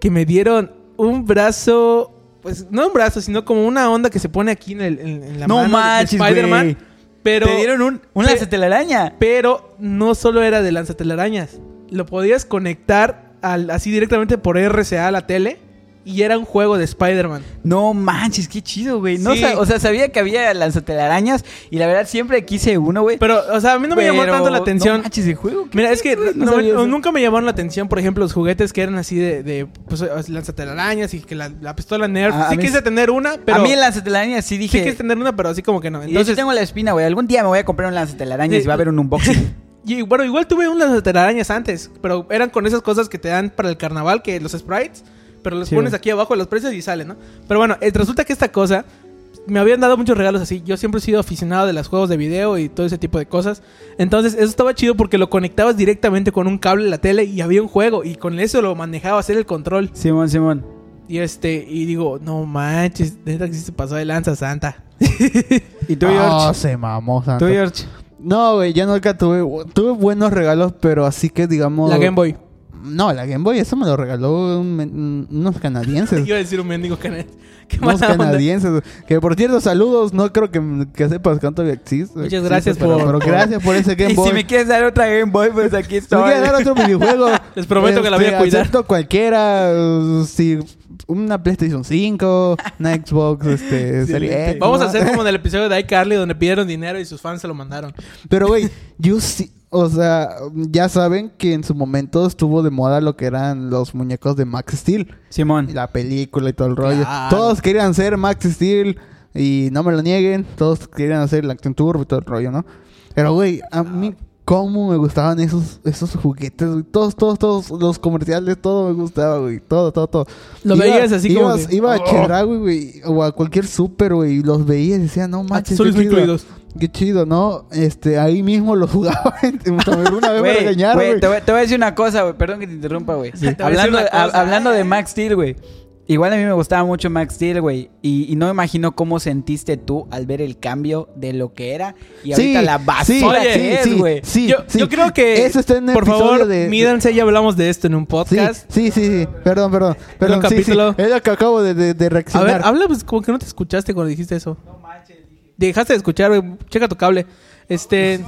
que me dieron un brazo, pues no un brazo, sino como una onda que se pone aquí en, el, en- en la No mano de manches, Spider-Man. güey. Pero Te dieron un, un lanzatelaraña. pero no solo era de lanzatelarañas. Lo podías conectar al, así directamente por RCA a la tele. Y era un juego de Spider-Man. No manches, qué chido, güey. No, Sí. o sea, sabía que había lanzatelarañas y la verdad siempre quise uno, güey. Pero, o sea, a mí no me llamó tanto la atención. No manches, el juego. ¿qué Mira, es que? No no- nunca me llamaron la atención, por ejemplo, los juguetes que eran así de, de pues, lanzatelarañas y que la, la pistola Nerf. Sí quise sí- tener una, pero... a mí el lanzatelarañas sí Sí dije. quise tener una, pero así como que no. de Entonces, tengo la espina, güey. Algún día me voy a comprar un lanzatelarañas Sí. y va a haber un unboxing. y, bueno, igual tuve unas telarañas antes, pero eran con esas cosas que te dan para el carnaval, que los sprites, pero los Sí, pones aquí abajo de los precios y salen, ¿no? Pero bueno, eh, resulta que esta cosa me habían dado muchos regalos así. Yo siempre he sido aficionado de los juegos de video y todo ese tipo de cosas. Entonces, eso estaba chido porque lo conectabas directamente con un cable a la tele y había un juego y con eso lo manejaba hacer el control. Simón, Simón. Y este, y digo, no manches, neta que sí se pasó de lanza santa. ¿Y tú, Ah, George? se mamó, Santa. ¿Tú, George? No, güey, yo nunca tuve... Tuve buenos regalos, pero así que digamos... La Game Boy. No, la Game Boy, eso me lo regaló un unos canadienses. Iba a decir un mendigo canadiense. Unos onda. canadienses. Que por cierto, saludos. No creo que, que sepas cuánto existe. Muchas existe, gracias pero- por- Pero gracias por ese Game Y Boy. si me quieres dar otra Game Boy, pues aquí Si me estoy. quieres dar otro videojuego. Les prometo que la voy a cuidar. Acepto cualquiera. si una PlayStation 5, una Xbox, este, Vamos ¿no? a hacer como en el episodio de iCarly donde pidieron dinero y sus fans se lo mandaron. Pero, güey, yo sí. O sea, ya saben que en su momento estuvo de moda lo que eran los muñecos de Max Steel. Simón. La película y todo el rollo. Claro. Todos querían ser Max Steel y no me lo nieguen. Todos querían hacer el Action Turbo y todo el rollo, ¿no? Pero, güey, a mí cómo me gustaban esos, esos juguetes, güey. Todos, todos, todos los comerciales, todo me gustaba, güey. Todo, todo, todo. Lo Iba- veías así como ibas- que- Iba a Oh. Chedraui, güey, o a cualquier súper, güey, y los veía y decía, no manches, Azules qué chido. incluidos. Qué chido, ¿no? Este, ahí mismo los jugaba. Una vez me Güey, regañaron, güey, güey. te, voy, te voy a decir una cosa, güey. Perdón que te interrumpa, güey. Hablando, hablando de Max Steel, güey. Igual a mí me gustaba mucho Max Steel, güey. Y, y no me imagino cómo sentiste tú al ver el cambio de lo que era y ahorita la basura Oye, que es, sí, güey. sí, yo, sí. yo creo que, Eso está en el por episodio favor, de- mídanse, ya hablamos de esto en un Sí, podcast. sí, sí, sí. Perdón, perdón. Perdón, un sí, sí. capítulo. Es lo que acabo de, de, de A reaccionar. ver, habla pues como que no te escuchaste cuando dijiste eso. dejaste de escuchar, güey. Checa tu cable. Este.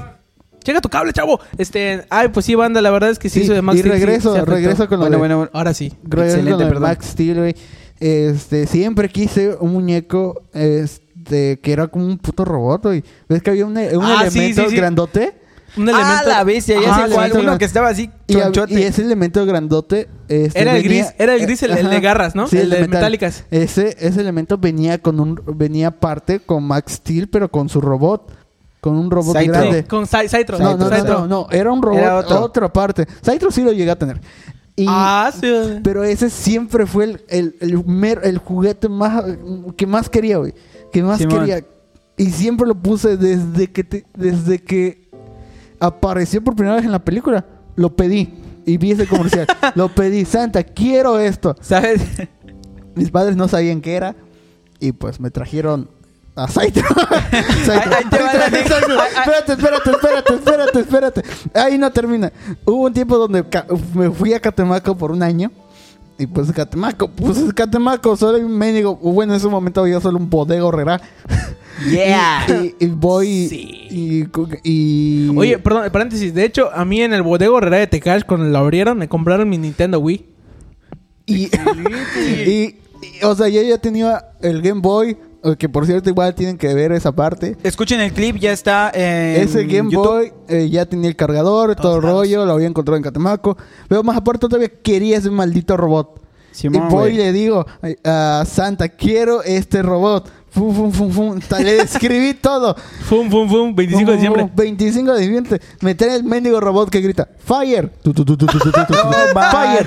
Checa tu cable, chavo. Este. Ay, pues sí, banda, la verdad es que sí, Sí, eso de Max y Steel sí regreso, regreso con lo Bueno, de, bueno, bueno. Ahora sí. regreso Excelente, con lo de perdón. Max Steel, güey. Este, siempre quise un muñeco, este, que era como un puto robot, güey. ¿Ves que había un, un Ah, sí, elemento sí, sí. grandote? Un Ah, elemento. la bestia, ya Ajá, sé cuál. Uno que estaba así, Y, y ese elemento grandote. este, Era el venía- gris, era el gris, el- el de garras, ¿no? El de metal. metálicas. Ese, ese elemento venía con un, venía aparte con Max Steel, pero con su robot. Con un robot Saitro. grande. Sí, con Sai- Saitro. No, no, no, Saitro. no, no, era un robot, Era otro. otra parte. Saitro sí lo llegué a tener. Y, Ah, sí. Pero ese siempre fue el, el, el, mer- el juguete más que más quería, güey. Que más Simón. quería. Y siempre lo puse desde que te- desde que apareció por primera vez en la película. Lo pedí. Y vi ese comercial. lo pedí. Santa, quiero esto. ¿Sabes? Mis padres no sabían qué era. Y pues me trajeron a. Ahí te va la Saitro, Saitro. Espérate, espérate, espérate, espérate, espérate. Ahí no termina. Hubo un tiempo donde me fui a Catemaco por un año. Y pues Catemaco, pues es Catemaco, solo hay un médico. Bueno, en ese momento había solo un bodega horrera. Yeah. Y, y- y voy Sí. y, y- Oye, perdón, paréntesis. De hecho, a mí en el bodego Herrera de Tecash, cuando lo abrieron, me compraron mi Nintendo Wii. Y, y- y, o sea, yo ya tenía el Game Boy, que por cierto igual tienen que ver esa parte. Escuchen el clip, ya está en Ese Game YouTube. Boy eh, ya tenía el cargador, todo el rollo, lo había encontrado en Catemaco. Pero más aparte todavía quería ese maldito robot. Simón, y voy y le digo a Santa, quiero este robot. Fum, fum, fum, fum. Le escribí todo. Fum, fum, fum, 25 de diciembre. 25 de diciembre. Me trae el mendigo robot que grita Fire. Fire.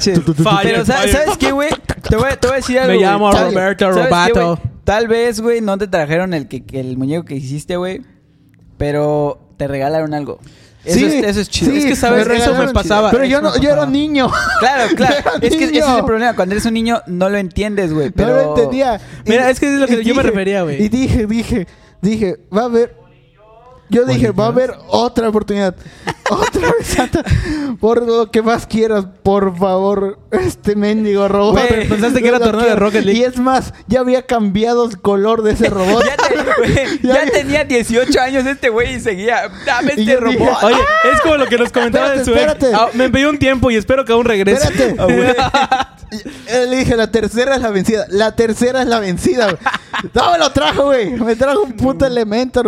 Pero ¿sabes, ¿sabes qué, güey? Te voy, a decir algo. Me llamo ¿Sabes- Roberto ¿sabes qué, Robato. Tal vez, güey, no te trajeron el, que, que el muñeco que hiciste, güey. Pero te regalaron algo. Eso, Sí, es, eso es chido. sí, Es que, ¿sabes? me Eso me pasaba. Pero yo, no, yo era pasaba. niño. Claro, claro. Es que ese es el problema. Cuando eres un niño no lo entiendes, güey. Pero... No lo entendía. Mira, es que es lo que yo me refería, güey. Y dije, dije, dije, va a haber. Yo dije, va a haber otra oportunidad. Otra vez, Santa. Por lo que más quieras, por favor, este mendigo robot. Güey, pensaste que era torneo de. Rocket League. Y es más, ya había cambiado el color de ese robot. Ya, te- güey, Ya- ya tenía 18 años este güey y seguía. Dame Y este robot. dije, Oye, es como lo que nos comentaba de su espérate. Ah, me pidió un tiempo y espero que aún regrese. Espérate. Ah. Y- Le dije, la tercera es la vencida. La tercera es la vencida. No me lo trajo, güey. Me trajo un puto elemento.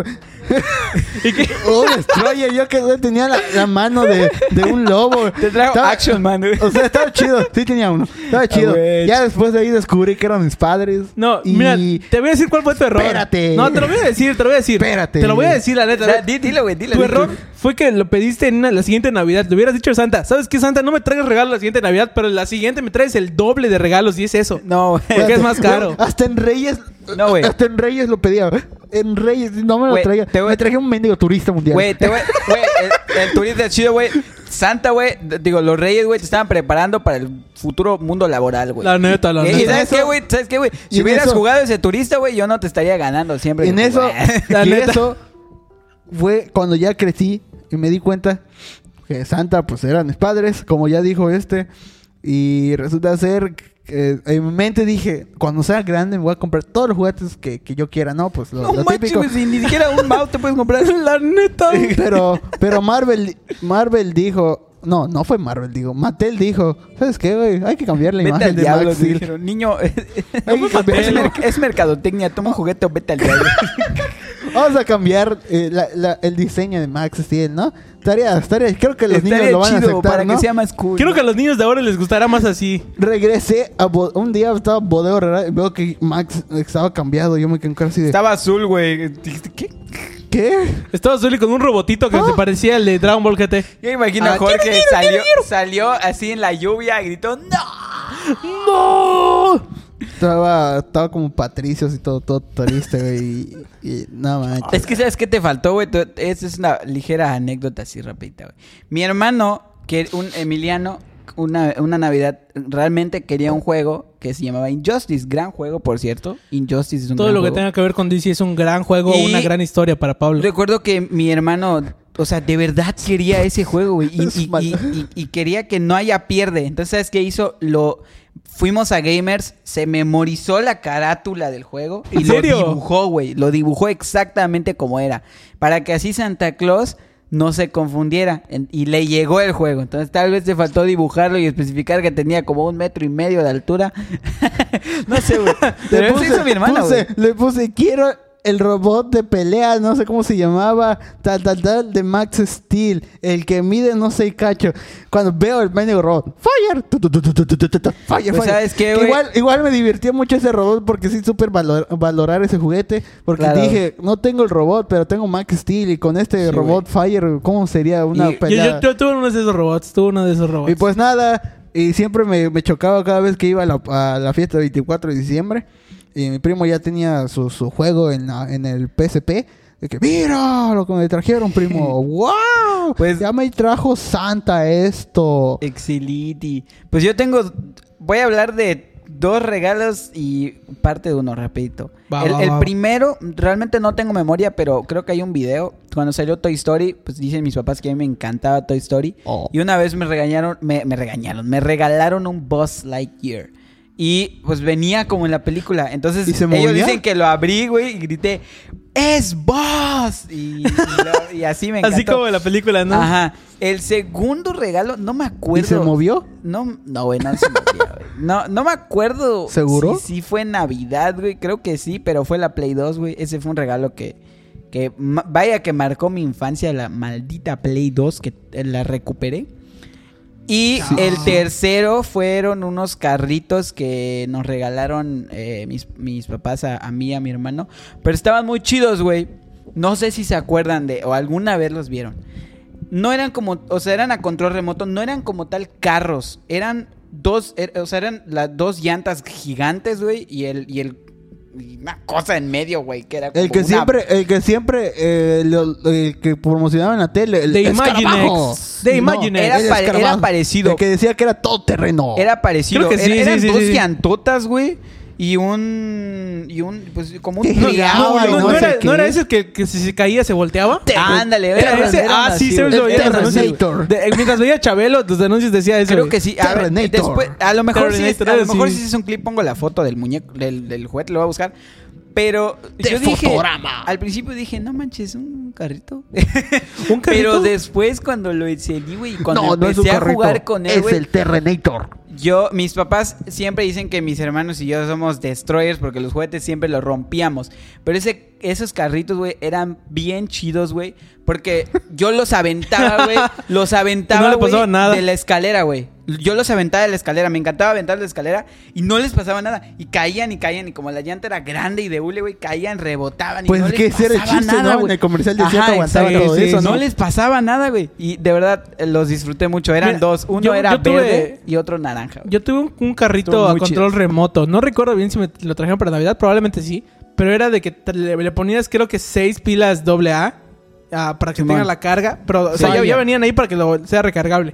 ¿Y qué? Oh, Destroyer, yo que güey, tenía la, la mano de, de un lobo. Te trajo Estaba- Action Man, güey. O sea, estaba chido. Sí tenía uno. Estaba chido. güey. ya después de ahí descubrí que eran mis padres. No, y... mira, te voy a decir cuál fue tu error. Espérate. No, te lo voy a decir, te lo voy a decir. Espérate. Te lo voy a decir, la neta. Da- di- Dilo, güey, dilo. Tu dilo. error fue que lo pediste en una- la siguiente Navidad. Le hubieras dicho a Santa, ¿sabes qué, Santa? No me traigas regalos la siguiente Navidad, pero la siguiente me traes el doble de regalos y es eso. No, güey. Porque es más caro. Hasta en Reyes. No, güey. Hasta en Reyes lo pedía. En Reyes no me lo traía. te voy- Me traje un mendigo turista mundial. Güey, te voy, güey, el, el turista chido, güey. Santa, güey, digo, los reyes, güey, te estaban preparando para el futuro mundo laboral, güey. La neta, la Y- neta. Y ¿sabes Eso- qué, güey? ¿Sabes qué, güey? Si hubieras eso- jugado ese turista, güey, yo no te estaría ganando siempre. en eso, La y neta. eso fue cuando ya crecí y me di cuenta que Santa pues eran mis padres, como ya dijo este, y resulta ser que en mi mente dije, cuando sea grande me voy a comprar todos los juguetes que, que yo quiera, ¿no? Pues lo, No lo manches, típico. si ni siquiera un mouse te puedes comprar. La neta. Pero, pero Marvel, Marvel dijo, no, no fue Marvel, digo, Mattel dijo, ¿sabes qué, güey? Hay que cambiar la Vete imagen al de diablo, Max dijeron. Niño, es, mercadotecnia. Toma un juguete o vete al diablo. Vamos a cambiar eh, la- la- el diseño de Max Steel, ¿no? Estaría, estaría, creo que los niños lo van a chido aceptar, para ¿no? que sea más cool. Quiero que a los niños de ahora les gustará más así. Regresé a Bo- un día estaba Herrera y veo que Max estaba cambiado. Yo me quedé casi de Estaba azul, güey. ¿qué? ¿qué? Estaba Zully con un robotito que Ah. se parecía al de Dragon Ball GT. Yo imagino Ah, a Jorge salió, salió así en la lluvia y gritó ¡No! ¡No! Estaba, estaba como Patricios y todo, todo triste, güey. Y, nada más. Es que ¿sabes qué te faltó, güey? Esa es una ligera anécdota así rapidita, güey. Mi hermano, que un Emiliano, una, una Navidad, realmente quería un juego que se llamaba Injustice. Gran juego, por cierto. Injustice es un Todo gran lo que juego. tenga que ver con DC es un gran juego, Y- una gran historia para Pablo. Recuerdo que mi hermano, o sea, de verdad quería ese juego, güey. Y, Es y- mal- y- y- y quería que no haya pierde. Entonces, ¿sabes qué hizo? Lo Fuimos a Gamers, se memorizó la carátula del juego y ¿En lo serio? dibujó, güey. Lo dibujó exactamente como era. Para que así Santa Claus no se confundiera. En- y le llegó el juego. Entonces tal vez te faltó dibujarlo y especificar que tenía como un metro y medio de altura. no sé, güey. Pero Le eso hizo mi hermana, puse-. Le puse, quiero el robot de pelea, no sé cómo se llamaba, tal, tal, tal, de Max Steel, el que mide no sé cacho. Cuando veo el mendigo robot, fire, fire, ¿sabes qué, güey? Igual, igual me divirtió mucho ese robot porque sí súper valor, valorar ese juguete. Porque dije, no tengo el robot, pero tengo Max Steel y con este robot fire, ¿cómo sería una pelea? Yo, tuve uno de esos robots, tuve uno de esos robots. Y pues nada, y siempre me, me chocaba cada vez que iba a la, a la fiesta del 24 de diciembre. Y mi primo ya tenía su, su juego en, la- en el PSP. De que, mira lo que me trajeron, primo. ¡Wow! Pues- ya me trajo Santa esto. Excelente. Pues yo tengo. Voy a hablar de dos regalos y parte de uno, rapidito. Va, el va, el va. primero, realmente no tengo memoria, pero creo que hay un video. Cuando salió Toy Story, pues dicen mis papás que a mí me encantaba Toy Story. Oh. Y una vez me regañaron, me, me regañaron, me regalaron un Buzz Lightyear. Y pues venía como en la película. Entonces ¿Y se ellos movía? dicen que lo abrí, güey, y grité, ¡Es Buzz! Y, y lo- y así me encantó. Así como en la película, ¿no? Ajá. El segundo regalo, no me ¿Y acuerdo. se movió? No, no, güey, no se güey. No, no me acuerdo. ¿Seguro? Si, si fue Navidad, güey. Creo que sí, pero fue la Play 2, güey. Ese fue un regalo que. que vaya que marcó mi infancia, la maldita Play 2, que eh, la recuperé. Y el tercero fueron unos carritos que nos regalaron eh, mis, mis papás a, a mí y a mi hermano. Pero estaban muy chidos, güey. No sé si se acuerdan de, o alguna vez los vieron. No eran como, o sea, eran a control remoto, no eran como tal carros. Eran dos, er- o sea, eran las dos llantas gigantes, güey, y el, y el, una cosa en medio, güey, que era como El que una- siempre, el que siempre, eh, lo- el que promocionaba en la tele, el The escarabajo. Imaginex. No, Imaginex. Era el pare- era parecido. El que decía que era todo terreno. Era parecido. Creo que sí, Era- eran sí, sí, dos sí, sí. llantotas, güey. Y un. Y un. Pues como un No, no, no no sé era, qué. ¿no era ese que, que si se caía se volteaba? Ándale, Era ese. Ah, sí, se El los anuncios. Terrenator. De- mientras veía Chabelo, los anuncios decía eso. Creo que sí. A, ver, Terrenator. después, a lo mejor sí, a lo sí. mejor si es un clip pongo la foto del muñeco, del, del juguete, lo voy a buscar. Pero De yo dije, Fotorama. al principio dije, no manches, un carrito. ¿Un carrito? Pero después cuando lo encendí, güey, cuando no, no es un empecé a jugar con él, Es el Terrenator. Yo, mis papás siempre dicen que mis hermanos y yo somos destroyers porque los juguetes siempre los rompíamos. Pero ese, esos carritos, güey, eran bien chidos, güey. Porque yo los aventaba, güey. Los aventaba, No le nada. de la escalera, güey. Yo los aventaba de la escalera. Me encantaba aventar de la escalera y no les pasaba nada. Y caían y caían. Y como la llanta era grande y de hule, güey, caían, rebotaban. Y Pues no es que les ese era el pasaba chiste, nada, ¿no? En güey. el comercial decía Ajá, que aguantaba todo sí, eso, No ¿no? les pasaba nada, güey. Y de verdad eh, los disfruté mucho. Eran Mira, dos. Uno yo- era yo tuve- verde y otro naranja. güey. Yo tuve un, un carrito a control chido. remoto. No recuerdo bien si me lo trajeron para Navidad, probablemente sí. Pero era de que le, le ponías, creo que seis pilas AA ah, para que Simón. tenga la carga. Pero, o sea, Sí. ya, ya venían ahí para que lo- sea recargable.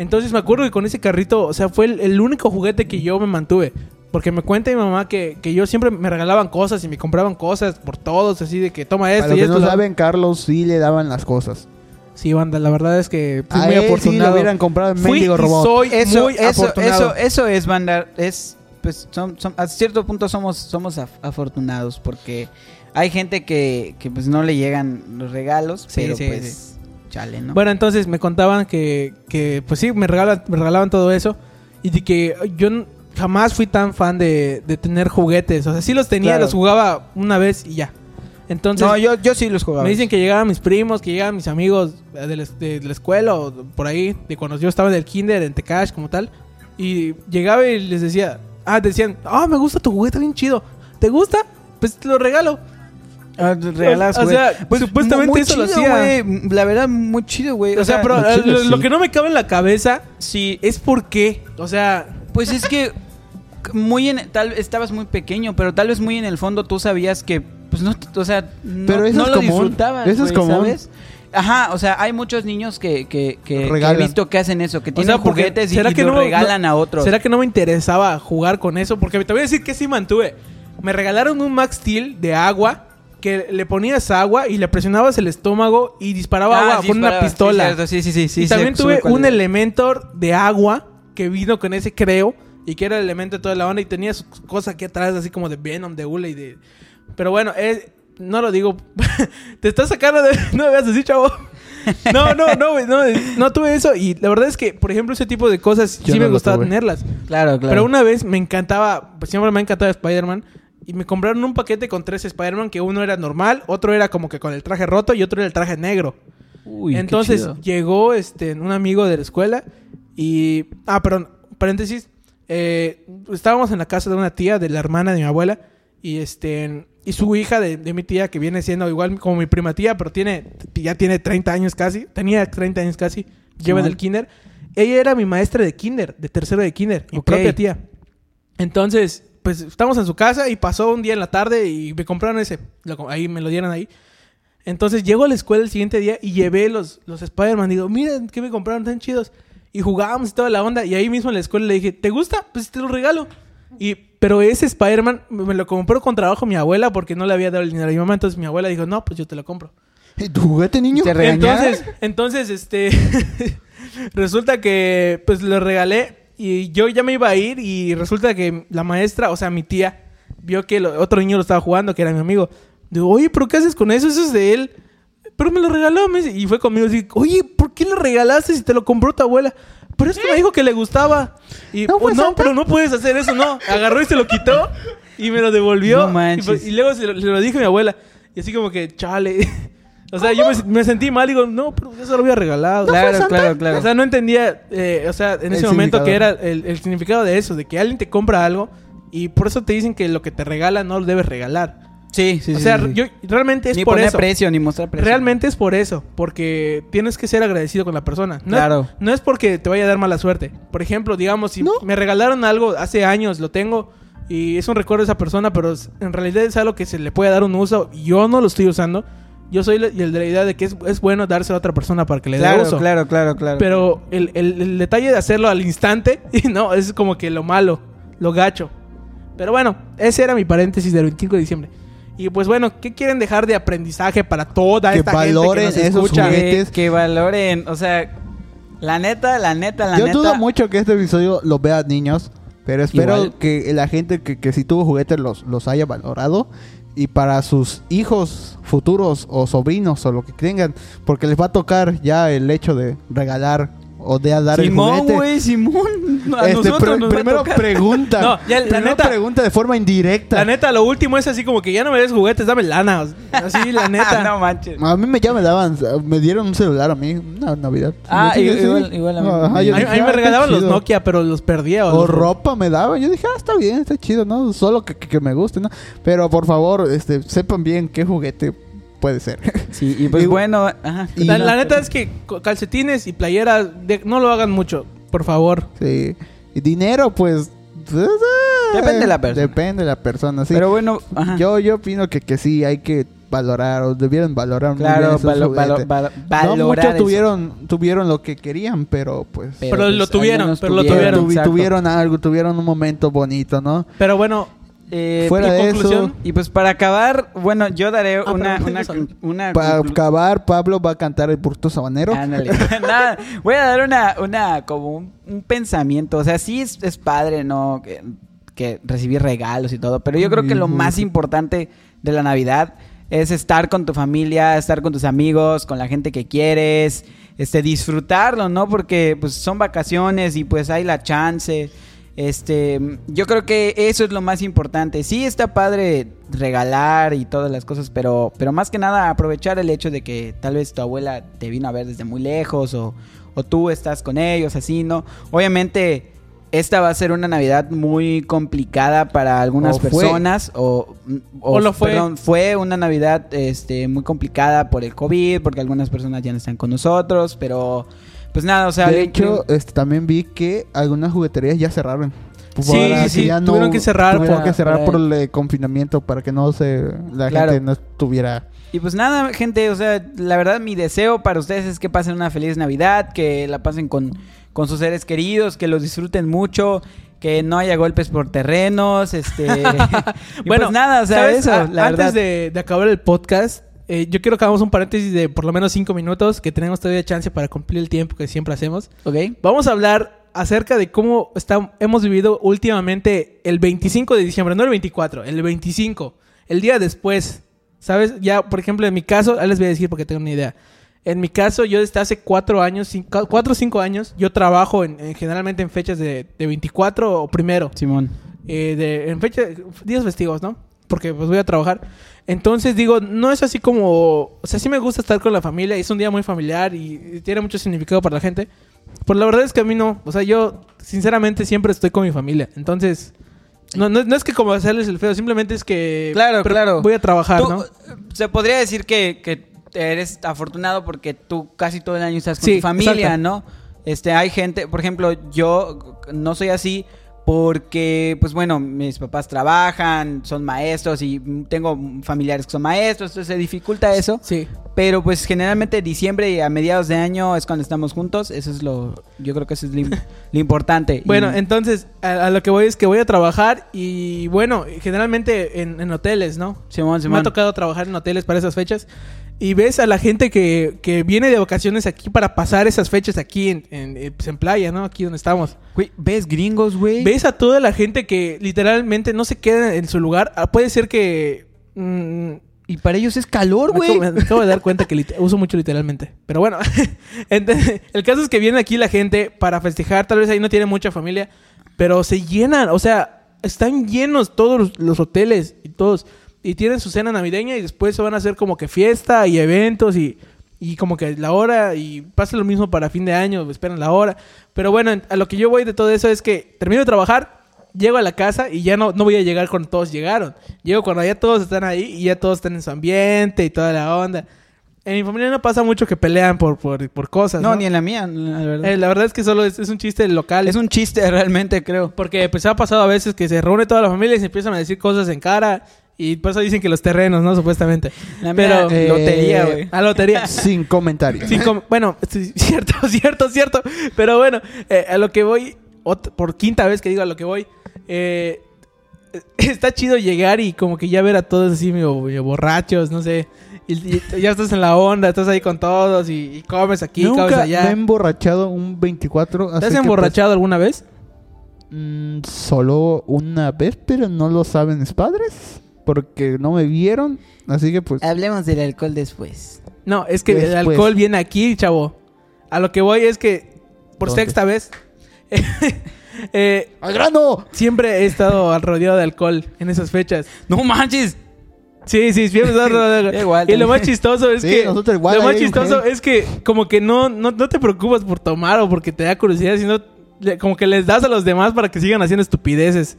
Entonces me acuerdo que con ese carrito, o sea, fue el, el único juguete que yo me mantuve. Porque me cuenta mi mamá que, que yo siempre me regalaban cosas y me compraban cosas por todos, así de que toma esto Para los y que esto. no lo- saben, Carlos sí le daban las cosas. Sí, banda, la verdad es que fui A muy él sí afortunado. lo hubieran comprado en Fui robot. soy eso, muy eso, afortunado. eso, eso es banda, es pues son, son- a cierto punto somos somos af- afortunados porque hay gente que, que pues no le llegan los regalos, Sí, pero sí, pues chale, ¿no? Bueno, entonces me contaban que, que pues sí, me regalaban, me regalaban todo eso. Y de que yo jamás fui tan fan de, de tener juguetes. O sea, sí los tenía, Claro. los jugaba una vez y ya. Entonces, no, yo, yo sí los jugaba. me dicen que llegaban mis primos, que llegaban mis amigos eh, de la, de la escuela o por ahí, de cuando yo estaba en el kinder, en Tecash, como tal. Y llegaba y les decía, ah, decían, ah, me gusta tu juguete, bien chido. ¿Te gusta? Pues te lo regalo. Ah, regalas, o güey. sea, supuestamente muy eso lo hacía. La verdad, muy chido, güey. O sea, pero lo eh, chido, lo, que no me cabe en la cabeza sí, es por qué. O sea, Pues es que muy en tal estabas muy pequeño, pero tal vez muy en el fondo tú sabías que pues no, o sea, no, Pero eso no es lo común. disfrutabas, Eso es común. ¿sabes? Ajá, o sea, hay muchos niños que, que, que- que he visto que hacen eso, que O tienen sea, juguetes y, ¿será y que los no- regalan no- a otros. ¿Será que no me interesaba jugar con eso? Porque te voy a decir que sí mantuve. Me regalaron un Max Steel de agua que le ponías agua y le presionabas el estómago y disparaba Ah, agua sí, con una pistola. Sí, cierto, sí, sí, sí, sí, y también tuve un es. Elementor de agua que vino con ese creo y que era el elemento de toda la onda y tenía su cosa aquí atrás así como de Venom, de Hule y de... Pero bueno, eh, no lo digo. Te estás sacando de... No me veas así, chavo. No, no, no, no, no tuve eso y la verdad es que, por ejemplo, ese tipo de cosas Yo sí no me gustaba tuve. tenerlas. Claro, claro. Pero una vez me encantaba, pues siempre me ha encantado Spider-Man. Y me compraron un paquete con tres Spider-Man, que uno era normal, otro era como que con el traje roto y otro era el traje negro. Uy, qué Entonces chido. llegó este un amigo de la escuela y... Ah, perdón, paréntesis. eh, estábamos en la casa de una tía, de la hermana de mi abuela, y este... Y su hija de, de mi tía, que viene siendo igual como mi prima tía, pero tiene ya tiene 30 años casi. Tenía 30 años casi. Lleva Simón. del kinder. Ella era mi maestra de kinder, de tercero de kinder. Mi propia tía. Entonces, pues estamos en su casa y pasó un día en la tarde y me compraron ese. Lo- ahí me lo dieron ahí. Entonces llego a la escuela el siguiente día y llevé los, los Spider-Man. Digo, miren qué me compraron tan chidos. Y jugábamos y toda la onda. Y ahí mismo en la escuela le dije, ¿te gusta? Pues te lo regalo. Y, pero ese Spider-Man me lo compró con trabajo mi abuela porque no le había dado el dinero a mi mamá. Entonces mi abuela dijo, no, pues yo te lo compro. ¿Y tu juguete, niño? ¿Te? Entonces, entonces, este, resulta que, pues, lo regalé y yo ya me iba a ir y resulta que la maestra, o sea, mi tía, vio que lo- otro niño lo estaba jugando, que era mi amigo. Digo, oye, ¿pero qué haces con eso? Eso es de él. Pero me lo regaló, me dice, y fue conmigo así, oye, ¿por qué lo regalaste si te lo compró tu abuela? Pero es que me dijo que le gustaba. Y, ¿No "Oh, no, Santa?" pero no puedes hacer eso, no. Agarró y se lo quitó y me lo devolvió. No y, manches. fue- y luego se lo, se lo dije a mi abuela. Y así como que, chale. O sea, yo me, me sentí mal. Digo, no, pero ya se lo había regalado. Claro, claro, claro. O sea, no entendía, eh, o sea, en El ese momento que era el, el significado de eso, de que alguien te compra algo y por eso te dicen que lo que te regala no lo debes regalar. sí, sí, o sí, sea, sí. yo realmente es ni por poner eso. precio, ni mostrar precio. Realmente es por eso, porque tienes que ser agradecido con la persona. No Claro. Es, no es porque te vaya a dar mala suerte. Por ejemplo, digamos, si No. me regalaron algo hace años, lo tengo y es un recuerdo de esa persona, pero en realidad es algo que se le puede dar un uso y yo no lo estoy usando. Yo soy el de la idea de que es, es bueno dárselo a otra persona para que le dé Claro, uso. claro, claro, claro. Pero el, el- el detalle de hacerlo al instante, no, es como que lo malo, lo gacho. Pero bueno, ese era mi paréntesis del 25 de diciembre. Y pues bueno, ¿qué quieren dejar de aprendizaje para toda Que esta valoren gente que nos esos escucha? juguetes. que, que valoren, o sea, la neta, la neta, la Yo neta. dudo mucho que este episodio lo vean niños, pero espero Igual. que la gente que, que si tuvo juguetes los, los haya valorado y para sus hijos futuros o sobrinos o lo que tengan, porque les va a tocar ya el hecho de regalar o de dar el Simón, juguete. güey, Simón. A Este, a primero tocar. pregunta. No, ya, la primero neta- pregunta de forma indirecta. La neta, lo último es así como que ya no me des juguetes, dame lana. Así, la neta. no manches. A mí me, ya me daban, me dieron un celular a mí, una Navidad. Ah, Sí, igual- igual a mí. Ajá, a, mí, dije, a mí me "Ah, regalaban los chido". Nokia, pero los perdía. O los- ropa me daban. Yo dije, ah, está bien, está chido, ¿no? Solo que, que- que me guste, ¿no? Pero por favor, este, sepan bien qué juguete puede ser. Sí, y pues Y- bueno, ajá. y- La, la neta es que calcetines y playeras de- no lo hagan mucho, por favor. sí. Y dinero, pues. pues, eh, Depende de la persona. Depende de la persona, sí. Pero bueno, ajá. yo, yo opino que, que sí, hay que valorar, o debieran valorar muy bien claro, valo- valo- valo- no valorar muchos eso. tuvieron, tuvieron lo que querían, pero pues. Pero, Pero lo tuvieron, pero lo pero tuvieron, tuvi- exacto. tuvieron algo, tuvieron un momento bonito, ¿no? Pero bueno, Eh, Fuera ¿y de eso, Y pues para acabar, bueno, yo daré Ah, una, para acabar, Pablo va a cantar el burto sabanero. Ándale. Nada, voy a dar una, una, como un, un pensamiento. O sea, sí es, es padre, ¿no? Que, que recibir regalos y todo. Pero yo creo que lo más importante de la Navidad es estar con tu familia, estar con tus amigos, con la gente que quieres, este, disfrutarlo, ¿no? Porque pues son vacaciones y pues hay la chance. Este, yo creo que eso es lo más importante. Sí está padre regalar y todas las cosas, pero, pero más que nada aprovechar el hecho de que tal vez tu abuela te vino a ver desde muy lejos o, o tú estás con ellos, así, ¿no? Obviamente esta va a ser una Navidad muy complicada para algunas O personas o, O lo fue. perdón, fue una Navidad este, muy complicada por el COVID, porque algunas personas ya no están con nosotros, pero pues nada, o sea, de hecho, este, también vi que algunas jugueterías ya cerraron. Sí, Para sí, que sí, tuvieron que cerrar tuvieron por- que cerrar para- por el eh, confinamiento para que no se la Claro. gente no estuviera Y pues nada, gente, o sea, la verdad mi deseo para ustedes es que pasen una feliz Navidad, que la pasen con, con sus seres queridos, que los disfruten mucho, que no haya golpes por terrenos, este... y bueno, pues nada, o sea, ¿sabes? eso, la antes verdad. de, de acabar el podcast, eh, yo quiero que hagamos un paréntesis de por lo menos cinco minutos, que tenemos todavía chance para cumplir el tiempo que siempre hacemos. ¿Ok? Vamos a hablar acerca de cómo está, hemos vivido últimamente el 25 de diciembre, no el 24, el 25, el día después. ¿Sabes? Ya, por ejemplo, en mi caso, ahí les voy a decir porque tengo una idea. En mi caso, yo desde hace cuatro años, cuatro o cinco años, yo trabajo en, en- generalmente en fechas de, de 24 o primero. Simón. eh, de, en fecha, días festivos, ¿no? Porque pues voy a trabajar. Entonces digo, no es así como, o sea, sí me gusta estar con la familia y es un día muy familiar y, tiene mucho significado para la gente. Pero la verdad es que a mí no, o sea, yo sinceramente siempre estoy con mi familia. Entonces, no, no, no es que como hacerles el feo, simplemente es que Claro, claro. voy a trabajar, ¿no? Se podría decir que, que eres afortunado porque tú casi todo el año estás con Sí, tu familia, exacto. ¿no? Este, hay gente, por ejemplo, yo no soy así porque, pues bueno, mis papás trabajan, son maestros y tengo familiares que son maestros, entonces se dificulta eso. Sí. Pero pues generalmente diciembre y a mediados de año es cuando estamos juntos, eso es lo, yo creo que eso es lo, im- lo importante. Bueno, Y- entonces, a, a lo que voy es que voy a trabajar y bueno, generalmente en, en hoteles, ¿no? Simón, Me ha Simón. tocado trabajar en hoteles para esas fechas. Y ves a la gente que, que viene de vacaciones aquí para pasar esas fechas aquí en, en, eh, pues, en playa, ¿no? Aquí donde estamos. Güey, ¿ves gringos, güey? Ves a toda la gente que literalmente no se queda en su lugar. Ah, Puede ser que... mm, Y para ellos es calor, me güey. acabo, me acabo de dar cuenta que uso mucho literalmente. Pero bueno, Entonces, el caso es que viene aquí la gente para festejar. Tal vez ahí no tiene mucha familia, pero se llenan. O sea, están llenos todos los, los hoteles y todos. Y tienen su cena navideña y después se van a hacer como que fiesta y eventos y, y como que la hora. Y pasa lo mismo para fin de año, esperan la hora. Pero bueno, a lo que yo voy de todo eso es que termino de trabajar. Llego a la casa y ya no, no voy a llegar cuando todos llegaron. Llego cuando ya todos están ahí y ya todos están en su ambiente y toda la onda. En mi familia no pasa mucho que pelean por, por, por cosas. No, No, ni en la mía, la verdad. Eh, la verdad es que solo es, es un chiste local. Es un chiste realmente, creo. Porque pues ha pasado a veces que se reúne toda la familia y se empiezan a decir cosas en cara. Y por eso dicen que los terrenos, ¿no? Supuestamente. La Pero... eh, lotería, güey. A lotería. Sin comentarios. Com- bueno, cierto, cierto, cierto. Pero bueno, eh, a lo que voy, por quinta vez que digo a lo que voy, eh, está chido llegar y como que ya ver a todos así medio, medio borrachos, no sé. Y, y ya estás en la onda, estás ahí con todos y, y comes aquí, comes Nunca me he allá. emborrachado un 24. ¿Te has que, emborrachado alguna vez? pues, mm, solo una vez, pero no lo saben mis padres. Porque no me vieron. Así que pues... Hablemos del alcohol después. No, es que el alcohol viene aquí, chavo. A lo que voy es que, por ¿Dónde? sexta vez, eh, ¡Al grano! siempre he estado al rodeado de alcohol en esas fechas. ¡No manches! Sí, sí, siempre he estado rodeado de alcohol. Igual, Y lo más chistoso es Sí, que... nosotros igual, lo más chistoso mujer. es que como que no, no, no te preocupas por tomar o porque te da curiosidad, sino como que les das a los demás para que sigan haciendo estupideces.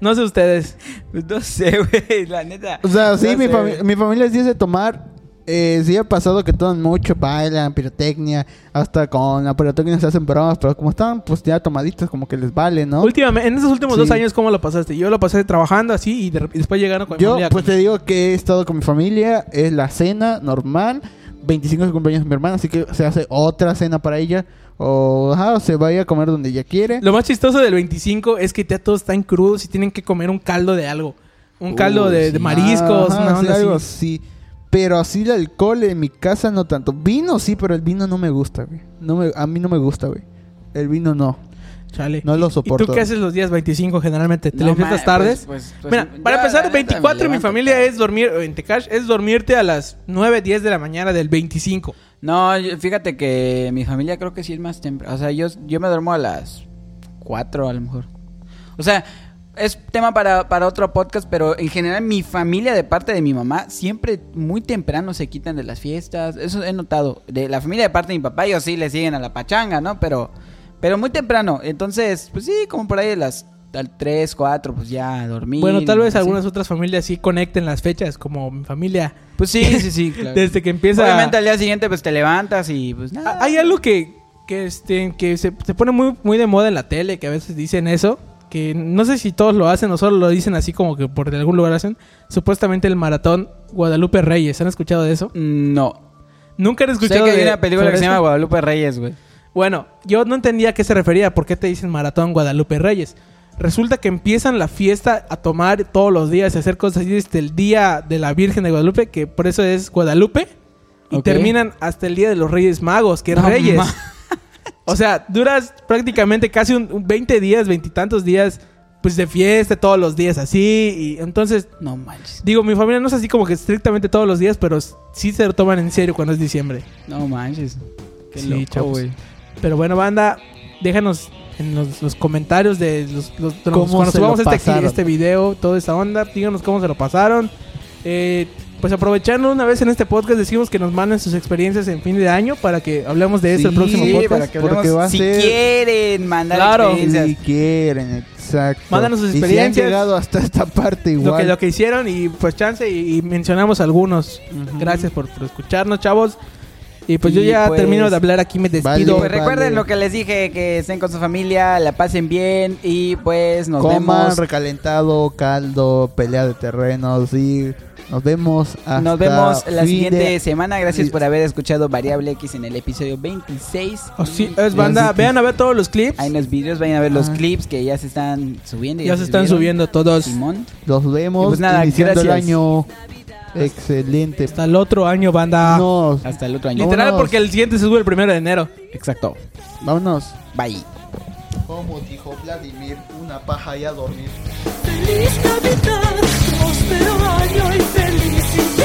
No sé ustedes. No sé, güey, la neta. O sea, sí, No mi, sé, fami- güey. mi familia sí es de tomar. Eh, sí ha pasado que toman mucho, bailan, pirotecnia. Hasta con la pirotecnia se hacen bromas. Pero como están, pues ya tomaditos, como que les vale, ¿no? Últimamente, en esos últimos Sí. dos años, ¿cómo lo pasaste? Yo lo pasé trabajando así y, de- y después llegaron con mi Yo, familia. pues te digo que he estado con mi familia. Es la cena normal. 25 de cumpleaños de mi hermana, así que se hace otra cena para ella. O, ajá, o se vaya a comer donde ella quiere. Lo más chistoso del 25 es que ya todos están crudos y tienen que comer un caldo de algo. Un caldo de, sí. de mariscos, Ajá, una sí, algo así. así. Pero así el alcohol en mi casa no tanto. Vino sí, pero el vino no me gusta, güey. No me, a mí no me gusta, güey. El vino no. Chale. No lo ¿Y- ¿Y soporto. tú qué haces los días 25 generalmente? ¿Te No, despiertas ma- tardes? pues- pues- pues, Mira, yo, para empezar, neta, 24 en mi familia tarde. es dormir, en Tecash, es dormirte a las 9, 10 de la mañana del 25. No, fíjate que mi familia creo que sí es más temprano. O sea, yo, yo me duermo a las 4 a lo mejor. O sea, es tema para, para otro podcast, pero en general mi familia de parte de mi mamá siempre muy temprano se quitan de las fiestas. Eso he notado. De la familia de parte de mi papá, ellos sí le siguen a la pachanga, ¿no? Pero, pero muy temprano. Entonces, pues sí, como por ahí de las al 3, 4, pues ya dormir. Bueno, tal vez así. algunas otras familias sí conecten las fechas, como mi familia. Pues sí, sí, sí, claro. Desde que empieza... Obviamente al día siguiente pues te levantas y pues nada. Hay algo que, que, este, que se, se pone muy, muy de moda en la tele, que a veces dicen eso, que no sé si todos lo hacen o solo lo dicen así como que por algún lugar hacen. Supuestamente el maratón Guadalupe Reyes. ¿Han escuchado de eso? No. Nunca han Sé escuchado que hay de- una película que se llama Guadalupe Reyes, güey. Bueno, yo no entendía a qué se refería, por qué te dicen maratón Guadalupe Reyes. Resulta que empiezan la fiesta a tomar todos los días y hacer cosas así desde el día de la Virgen de Guadalupe, que por eso es Guadalupe, y terminan hasta el día de los Reyes Magos, que es No Reyes. ma- O sea, duras prácticamente casi un, un 20 días, veintitantos días, pues de fiesta todos los días así. Y entonces, No manches. digo, mi familia no es así como que estrictamente todos los días, pero sí se lo toman en serio cuando es diciembre. No manches. Qué Sí, loco, chavos. güey. Pero bueno, banda, déjanos en los, los comentarios de los, los- de los- ¿Cómo cuando se subamos lo este, este video, toda esta onda, díganos cómo se lo pasaron. Eh, pues aprovechando una vez en este podcast, decimos que nos manden sus experiencias en fin de año para que hablemos de eso el próximo Sí, podcast. para que porque va a si ser- quieren mandar Claro. experiencias. Si quieren, exacto. Mándanos sus Y si experiencias. han llegado hasta esta parte Lo igual. que, lo que hicieron y pues chance y, y mencionamos algunos. Gracias por, por escucharnos, chavos. Y pues yo Y ya pues- termino de hablar aquí, me despido. Vale. Pues recuerden vale. lo que les dije, que estén con su familia, la pasen bien y pues nos Coman vemos. recalentado, caldo, pelea de terrenos y nos vemos hasta Nos vemos la siguiente de- semana. Gracias por haber escuchado Variable X en el episodio 26. Oh, sí, es banda, Así vean a ver todos los clips. Hay unos videos, vayan a ver los Ah. clips que ya se están subiendo. Ya se están subieron. subiendo todos. Simón. Los vemos Y pues nada, iniciando el gracias. año Excelente. Hasta el otro año, banda. No. Hasta el otro año. Literal, porque el siguiente se sube el primero de enero. Exacto. Vámonos. Bye. Como dijo Vladimir, una paja y a dormir. Feliz Navidad, próspero año y felicidad.